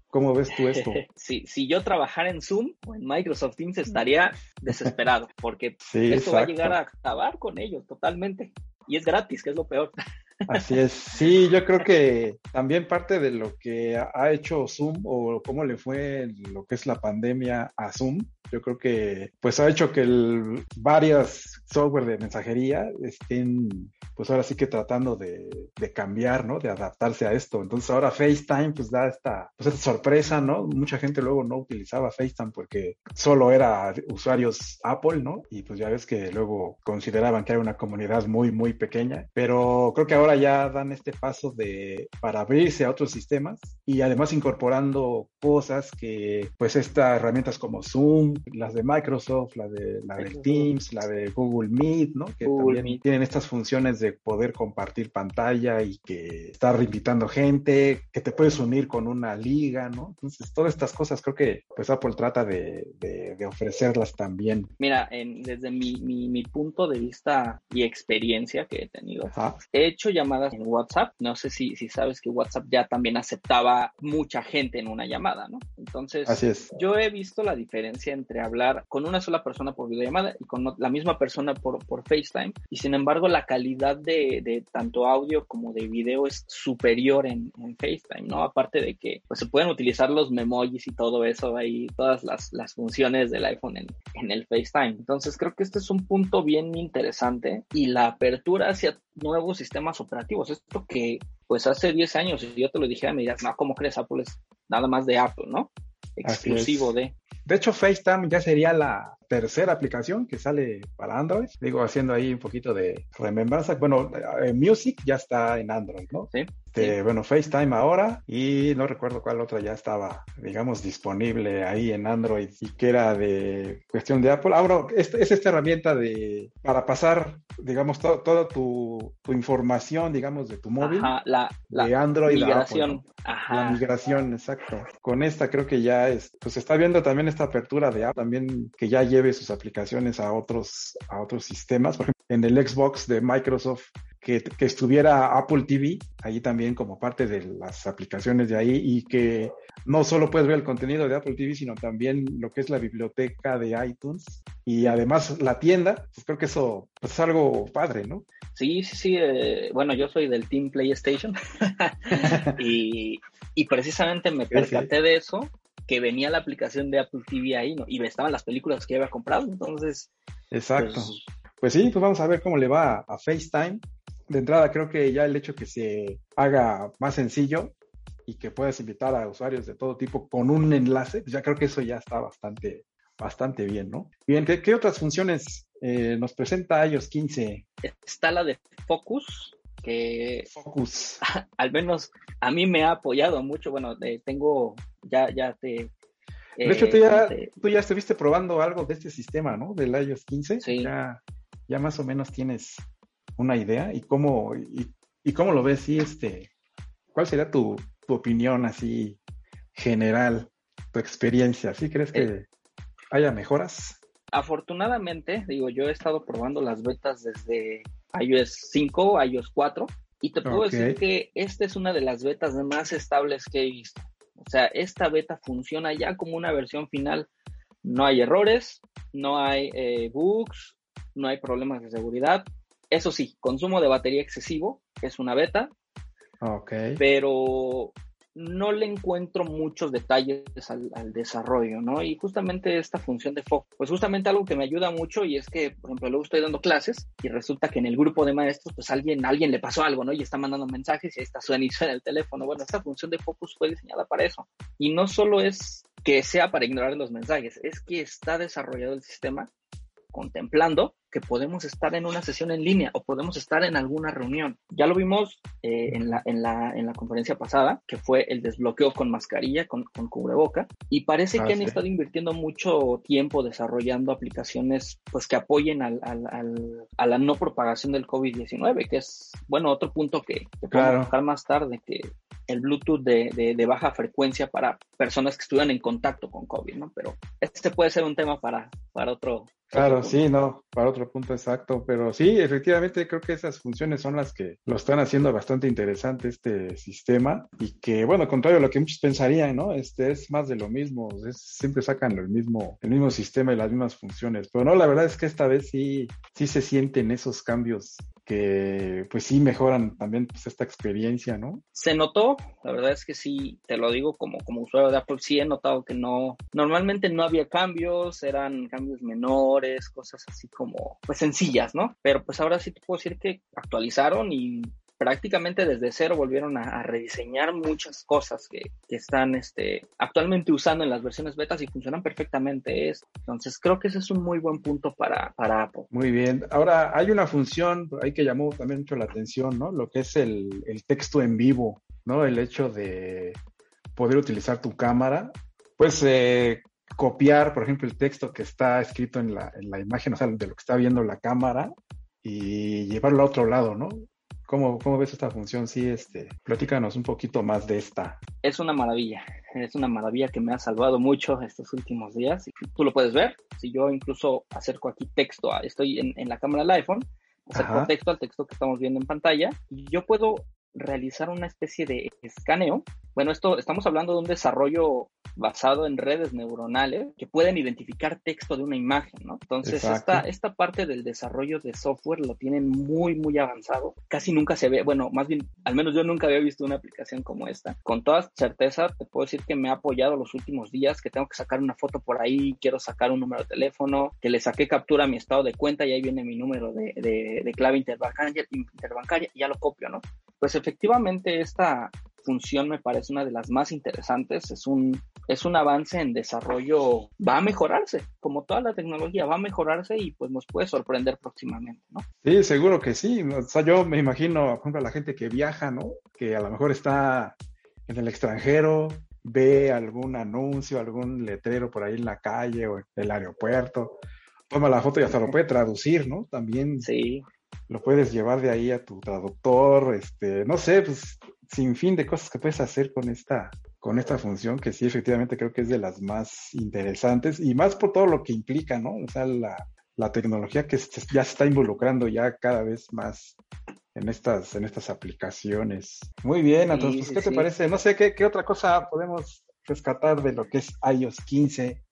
¿Cómo ves tú esto? si, si yo trabajara en Zoom o en Microsoft Teams estaría desesperado porque esto va a llegar a acabar con ellos totalmente. Y es gratis, que es lo peor. Así es. Sí, yo creo que también parte de lo que ha hecho Zoom o cómo le fue lo que es la pandemia a Zoom yo creo que pues ha hecho que el, varias software de mensajería estén pues ahora sí que tratando de, de, cambiar, ¿no? De adaptarse a esto. Entonces ahora FaceTime pues da esta, pues esta sorpresa, ¿no? Mucha gente luego no utilizaba FaceTime porque solo era usuarios Apple, ¿no? Y pues ya ves que luego consideraban que era una comunidad muy, muy pequeña. Pero creo que ahora ya dan este paso de para abrirse a otros sistemas y además incorporando cosas que pues estas herramientas como Zoom, las de Microsoft, la de la de Teams, la de Google Meet, ¿no? Que también tienen estas funciones de poder compartir pantalla y que estar invitando gente, que te puedes unir con una liga, ¿no? Entonces, todas estas cosas creo que pues Apple trata de, de, ofrecerlas también. Mira, desde mi, mi, punto de vista y experiencia que he tenido, he hecho llamadas en WhatsApp. No sé si, si sabes que WhatsApp ya también aceptaba mucha gente en una llamada, ¿no? Entonces, Así es. yo he visto la diferencia entre entre hablar con una sola persona por videollamada y con la misma persona por, por FaceTime. Y sin embargo, la calidad de, de tanto audio como de video es superior en, en, FaceTime, ¿no? Aparte de que pues, se pueden utilizar los memojis y todo eso, ahí todas las, las funciones del iPhone en, en el FaceTime. Entonces, creo que este es un punto bien interesante y la apertura hacia nuevos sistemas operativos. Esto que pues hace 10 años, si yo te lo dijera, me dirías, no, ¿cómo crees? Apple es nada más de Apple, ¿no? exclusivo de. De hecho, FaceTime ya sería la, tercera aplicación que sale para Android. Digo, haciendo ahí un poquito de remembranza. Bueno, eh, Music ya está en Android, ¿no? Sí. Este, bueno, FaceTime ahora y no recuerdo cuál otra ya estaba, digamos, disponible ahí en Android y que era de cuestión de Apple. Ahora, es, es esta herramienta de para pasar, digamos, toda tu, tu, información, digamos, de tu móvil, Ajá, la, la de Android migración. a Apple. ¿no? Ajá. La migración, exacto. Con esta creo que ya es, pues está viendo también esta apertura de Apple, también que ya lleve sus aplicaciones a otros, a otros sistemas. Por ejemplo, en el Xbox de Microsoft que, que, estuviera Apple TV ahí también como parte de las aplicaciones de ahí y que no solo puedes ver el contenido de Apple TV, sino también lo que es la biblioteca de iTunes y además la tienda, pues creo que eso pues, es algo padre, ¿no? Sí, sí, sí. Eh, bueno, yo soy del Team PlayStation y, y, precisamente me percaté sí. de eso, que venía la aplicación de Apple TV ahí ¿no? y estaban las películas que había comprado, entonces... Exacto. Pues, pues sí, pues vamos a ver cómo le va a FaceTime de entrada creo que ya el hecho que se haga más sencillo y que puedas invitar a usuarios de todo tipo con un enlace, pues ya creo que eso ya está bastante, bastante bien, ¿no? Bien, ¿qué, qué otras funciones eh, nos presenta iOS 15? Está la de Focus, Focus. al menos a mí me ha apoyado mucho. Bueno, eh, tengo, ya, ya te... Eh, de hecho, tú ya, te... tú ya estuviste probando algo de este sistema, ¿no? Del iOS 15. Sí. Ya, ya más o menos tienes una idea y cómo, y, y cómo lo ves, sí, este, ¿cuál sería tu, tu, opinión así general, tu experiencia? ¿Sí crees que eh, haya mejoras? Afortunadamente, digo, yo he estado probando las betas desde iOS 5, iOS 4, y te puedo okay. decir que esta es una de las betas más estables que he visto. O sea, esta beta funciona ya como una versión final. No hay errores, no hay eh, bugs, no hay problemas de seguridad. Eso sí, consumo de batería excesivo, es una beta. Ok. Pero no le encuentro muchos detalles al, desarrollo, ¿no? Y justamente esta función de foco, pues justamente algo que me ayuda mucho y es que, por ejemplo, luego estoy dando clases y resulta que en el grupo de maestros, pues alguien, alguien le pasó algo, ¿no? Y está mandando mensajes y ahí está suena el teléfono. Bueno, esta función de focus fue diseñada para eso. Y no solo es que sea para ignorar los mensajes, es que está desarrollado el sistema contemplando que podemos estar en una sesión en línea o podemos estar en alguna reunión. Ya lo vimos eh, en, la, en, la, en la conferencia pasada, que fue el desbloqueo con mascarilla, con, con cubreboca, y parece ah, que han sí. estado invirtiendo mucho tiempo desarrollando aplicaciones pues que apoyen al, al, al, a la no propagación del COVID-19, que es, bueno, otro punto que, que claro. tocar más tarde, que el Bluetooth de, de, de, baja frecuencia para personas que estuvieran en contacto con COVID, ¿no? Pero este puede ser un tema para, para otro. Claro, otro sí, no, para otro punto exacto, pero sí, efectivamente creo que esas funciones son las que lo están haciendo bastante interesante este sistema y que, bueno, contrario a lo que muchos pensarían, ¿no? Este es más de lo mismo, es, siempre sacan el mismo, el mismo sistema y las mismas funciones, pero no, la verdad es que esta vez sí, sí se sienten esos cambios que pues sí mejoran también pues, esta experiencia, ¿no? Se notó, la verdad es que sí, te lo digo como, como usuario de Apple, sí he notado que no, normalmente no había cambios, eran cambios menores, cosas así como, pues sencillas, ¿no? Pero pues ahora sí te puedo decir que actualizaron y prácticamente desde cero volvieron a, rediseñar muchas cosas que, que, están este, actualmente usando en las versiones betas y funcionan perfectamente. Entonces creo que ese es un muy buen punto para, para Apple. Muy bien. Ahora hay una función ahí que llamó también mucho la atención, ¿no? Lo que es el, el texto en vivo, ¿no? El hecho de poder utilizar tu cámara. Pues eh, copiar, por ejemplo, el texto que está escrito en la, en la imagen, o sea, de lo que está viendo la cámara y llevarlo a otro lado, ¿no? ¿Cómo, ¿Cómo, ves esta función? Sí, este, platícanos un poquito más de esta. Es una maravilla, es una maravilla que me ha salvado mucho estos últimos días. Tú lo puedes ver, si yo incluso acerco aquí texto, estoy en, en la cámara del iPhone, acerco Ajá. texto al texto que estamos viendo en pantalla, y yo puedo realizar una especie de escaneo. Bueno, esto estamos hablando de un desarrollo basado en redes neuronales que pueden identificar texto de una imagen, ¿no? Entonces, esta, esta parte del desarrollo de software lo tienen muy, muy avanzado. Casi nunca se ve, bueno, más bien, al menos yo nunca había visto una aplicación como esta. Con toda certeza, te puedo decir que me ha apoyado los últimos días, que tengo que sacar una foto por ahí, quiero sacar un número de teléfono, que le saqué captura a mi estado de cuenta y ahí viene mi número de, de, de clave interbancaria, interbancaria y ya lo copio, ¿no? Pues efectivamente esta, función me parece una de las más interesantes. Es un, es un avance en desarrollo, va a mejorarse, como toda la tecnología, va a mejorarse y pues nos puede sorprender próximamente, ¿no? Sí, seguro que sí. O sea, yo me imagino, por ejemplo, a la gente que viaja, ¿no? Que a lo mejor está en el extranjero, ve algún anuncio, algún letrero por ahí en la calle o en el aeropuerto, toma la foto y hasta lo puede traducir, ¿no? También Sí, lo puedes llevar de ahí a tu traductor, este, no sé, pues sin fin de cosas que puedes hacer con esta, con esta función, que sí, efectivamente creo que es de las más interesantes y más por todo lo que implica, ¿no? O sea, la, la tecnología que se- ya se está involucrando ya cada vez más en estas, en estas aplicaciones. Muy bien, entonces, pues, sí, ¿qué te parece? No sé, ¿qué, qué otra cosa podemos rescatar de lo que es iOS 15?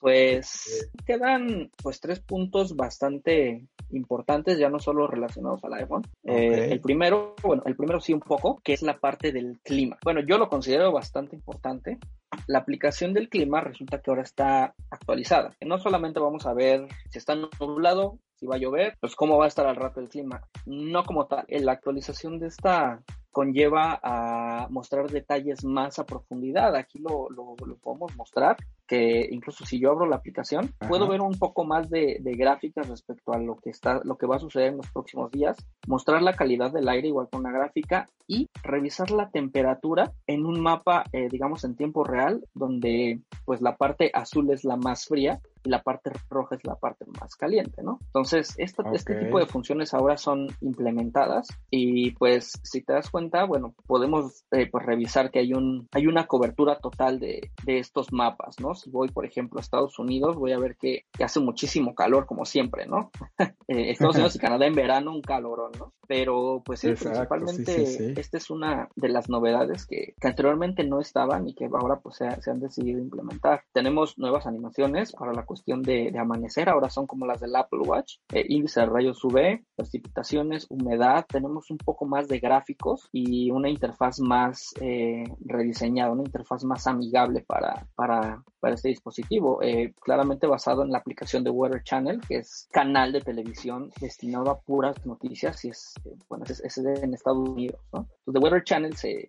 pues quedan pues tres puntos bastante importantes, ya no solo relacionados al iPhone. Eh, Ok. el primero, bueno, el primero sí un poco, que es la parte del clima. Bueno, yo lo considero bastante importante. La aplicación del clima resulta que ahora está actualizada. No solamente vamos a ver si está nublado, si va a llover, pues cómo va a estar al rato el clima. No como tal. En La actualización de esta conlleva a mostrar detalles más a profundidad. Aquí lo, lo, lo podemos mostrar, que incluso si yo abro la aplicación, Ajá. puedo ver un poco más de, de gráficas respecto a lo que está, lo que va a suceder en los próximos días, mostrar la calidad del aire igual con una gráfica y revisar la temperatura en un mapa, eh, digamos, en tiempo real, donde pues la parte azul es la más fría y la parte roja es la parte más caliente, ¿no? Entonces, esta- este Ok. tipo de funciones ahora son implementadas y pues si te das cuenta, bueno, podemos eh, pues revisar que hay un hay una cobertura total de, de estos mapas, ¿no? Si voy, por ejemplo, a Estados Unidos, voy a ver que, que hace muchísimo calor, como siempre, ¿no? Eh, Estados Unidos y Canadá en verano, un calorón, ¿no? Pero pues sí, Exacto, principalmente sí, sí. esta es una de las novedades que, que anteriormente no estaban y que ahora pues se, se han decidido implementar. Tenemos nuevas animaciones, ahora la cuestión de, amanecer, ahora son como las del Apple Watch, eh, índice de rayos UV, precipitaciones, humedad, tenemos un poco más de gráficos y una interfaz más eh, rediseñada, una interfaz más amigable para, para, para este dispositivo, eh, claramente basado en la aplicación de Weather Channel, que es canal de televisión destinado a puras noticias y es, eh, bueno, es, es en Estados Unidos, ¿no? Entonces, The Weather Channel se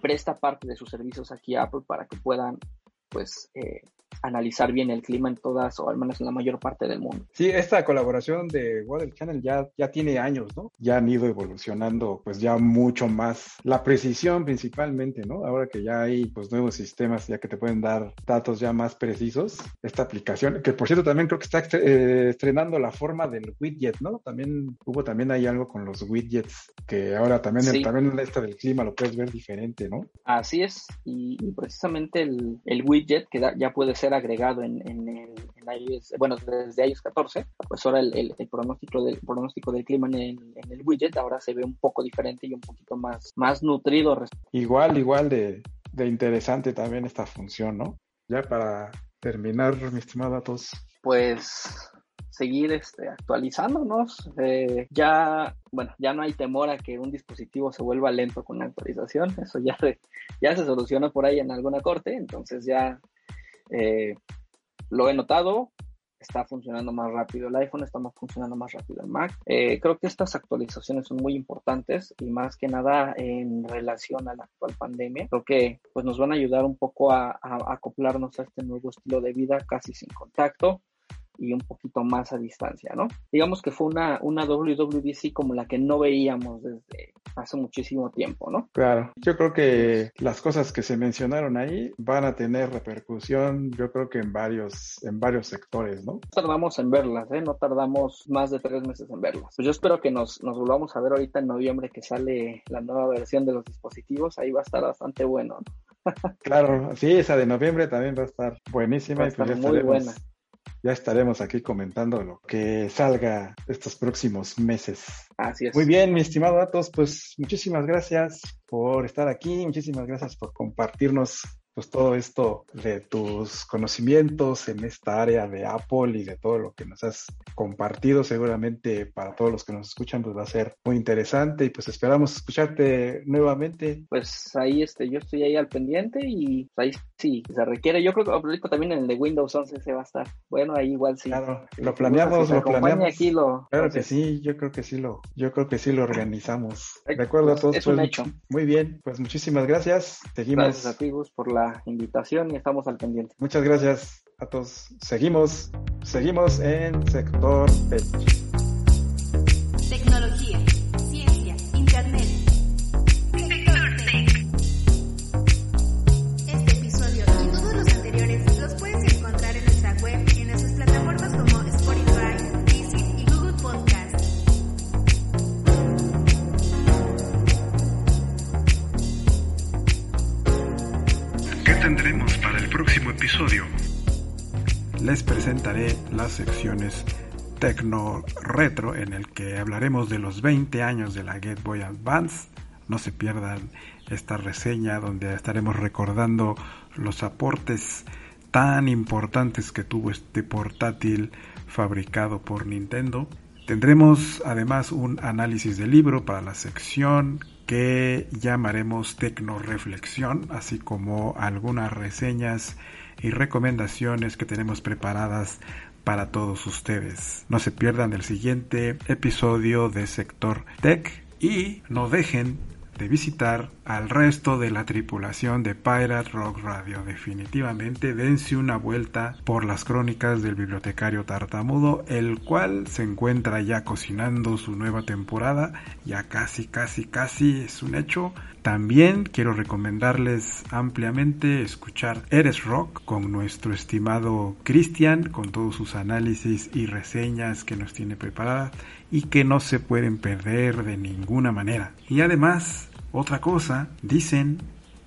presta parte de sus servicios aquí a Apple para que puedan, pues, eh, analizar bien el clima en todas o al menos en la mayor parte del mundo. Sí, esta colaboración de Weather Channel ya, ya tiene años, ¿no? Ya han ido evolucionando, pues ya mucho más. La precisión principalmente, ¿no? Ahora que ya hay, pues, nuevos sistemas ya que te pueden dar datos ya más precisos. Esta aplicación, que por cierto también creo que está eh, estrenando la forma del widget, ¿no? También hubo también ahí algo con los widgets, que ahora también, Sí. también esta del clima lo puedes ver diferente, ¿no? Así es, y, y precisamente el, el widget que da- ya puede ser agregado en, en, iOS, bueno, desde iOS 14, pues ahora el, el- el pronóstico, del, pronóstico del clima en el, widget ahora se ve un poco diferente y un poquito más, más nutrido Igual, igual de, de interesante también esta función, ¿no? Ya para terminar, mi estimado Atos. pues seguir este, actualizándonos. Eh, ya, bueno, ya no hay temor a que un dispositivo se vuelva lento con la actualización. Eso ya se, ya se soluciona por ahí en alguna corte. Entonces ya eh, lo he notado. Está funcionando más rápido el iPhone, está más funcionando más rápido el Mac. Eh, creo que estas actualizaciones son muy importantes y más que nada en relación a la actual pandemia. Creo que pues, nos van a ayudar un poco a, acoplarnos a este nuevo estilo de vida casi sin contacto y un poquito más a distancia, ¿no? Digamos que fue una, una WWDC como la que no veíamos desde hace muchísimo tiempo, ¿no? Claro, yo creo que las cosas que se mencionaron ahí van a tener repercusión, yo creo que en varios, en varios sectores, ¿no? No tardamos en verlas, ¿eh? No tardamos más de tres meses en verlas. Pues yo espero que nos, nos volvamos a ver ahorita en noviembre que sale la nueva versión de los dispositivos. Ahí va a estar bastante bueno, ¿no? Claro, sí, esa de noviembre también va a estar buenísima Va a y pues estar muy buena. Ya estaremos aquí comentando lo que salga estos próximos meses. Así es. Muy bien, mi estimado Atos, pues muchísimas gracias por estar aquí, muchísimas gracias por compartirnos pues todo esto de tus conocimientos en esta área de Apple y de todo lo que nos has compartido. Seguramente para todos los que nos escuchan pues va a ser muy interesante y pues esperamos escucharte nuevamente. Pues ahí este, yo estoy ahí al pendiente y ahí Sí, se requiere. Yo creo que ahorita también en el de Windows 11 se va a estar. Bueno, ahí igual sí. Claro, lo planeamos, si lo planeamos. Aquí lo, Claro que sí, yo creo que sí lo, yo creo que sí lo organizamos. De acuerdo a pues, todos. es un pues, hecho. Muy bien, pues muchísimas gracias. Seguimos. Gracias a ti, Gus, por la invitación y estamos al pendiente. Muchas gracias a todos. Seguimos, seguimos en sector tech. Tecno Retro en el que hablaremos de los 20 años de la Game Boy Advance. No se pierdan esta reseña donde estaremos recordando los aportes tan importantes que tuvo este portátil fabricado por Nintendo. Tendremos además un análisis del libro para la sección que llamaremos Tecnoreflexión, así como algunas reseñas y recomendaciones que tenemos preparadas para todos ustedes. No se pierdan el siguiente episodio de Sector Tech y no dejen de visitar al resto de la tripulación de Pirate Rock Radio. Definitivamente dense una vuelta por las crónicas del bibliotecario tartamudo, el cual se encuentra ya cocinando su nueva temporada, ya casi, casi, casi es un hecho. También quiero recomendarles ampliamente escuchar Eres Rock con nuestro estimado Cristian, con todos sus análisis y reseñas que nos tiene preparadas y que no se pueden perder de ninguna manera. Y además, otra cosa, dicen,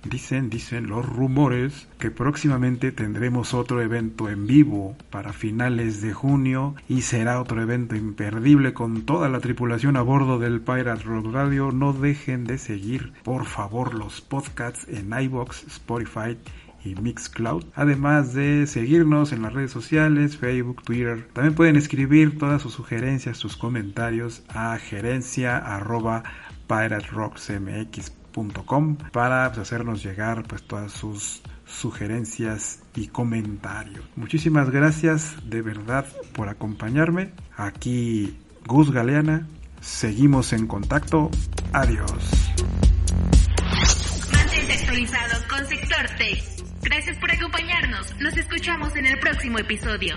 dicen, dicen los rumores que próximamente tendremos otro evento en vivo para finales de junio y será otro evento imperdible con toda la tripulación a bordo del Pirate Rock Radio. No dejen de seguir, por favor, los podcasts en iBox, Spotify y Mixcloud, además de seguirnos en las redes sociales, Facebook, Twitter. También pueden escribir todas sus sugerencias, sus comentarios a gerencia arroba para pues, hacernos llegar pues todas sus sugerencias y comentarios. Muchísimas gracias de verdad por acompañarme. Aquí Gus Galeana. Seguimos en contacto. Adiós. Actualizado con Sector Tech. Gracias por acompañarnos. Nos escuchamos en el próximo episodio.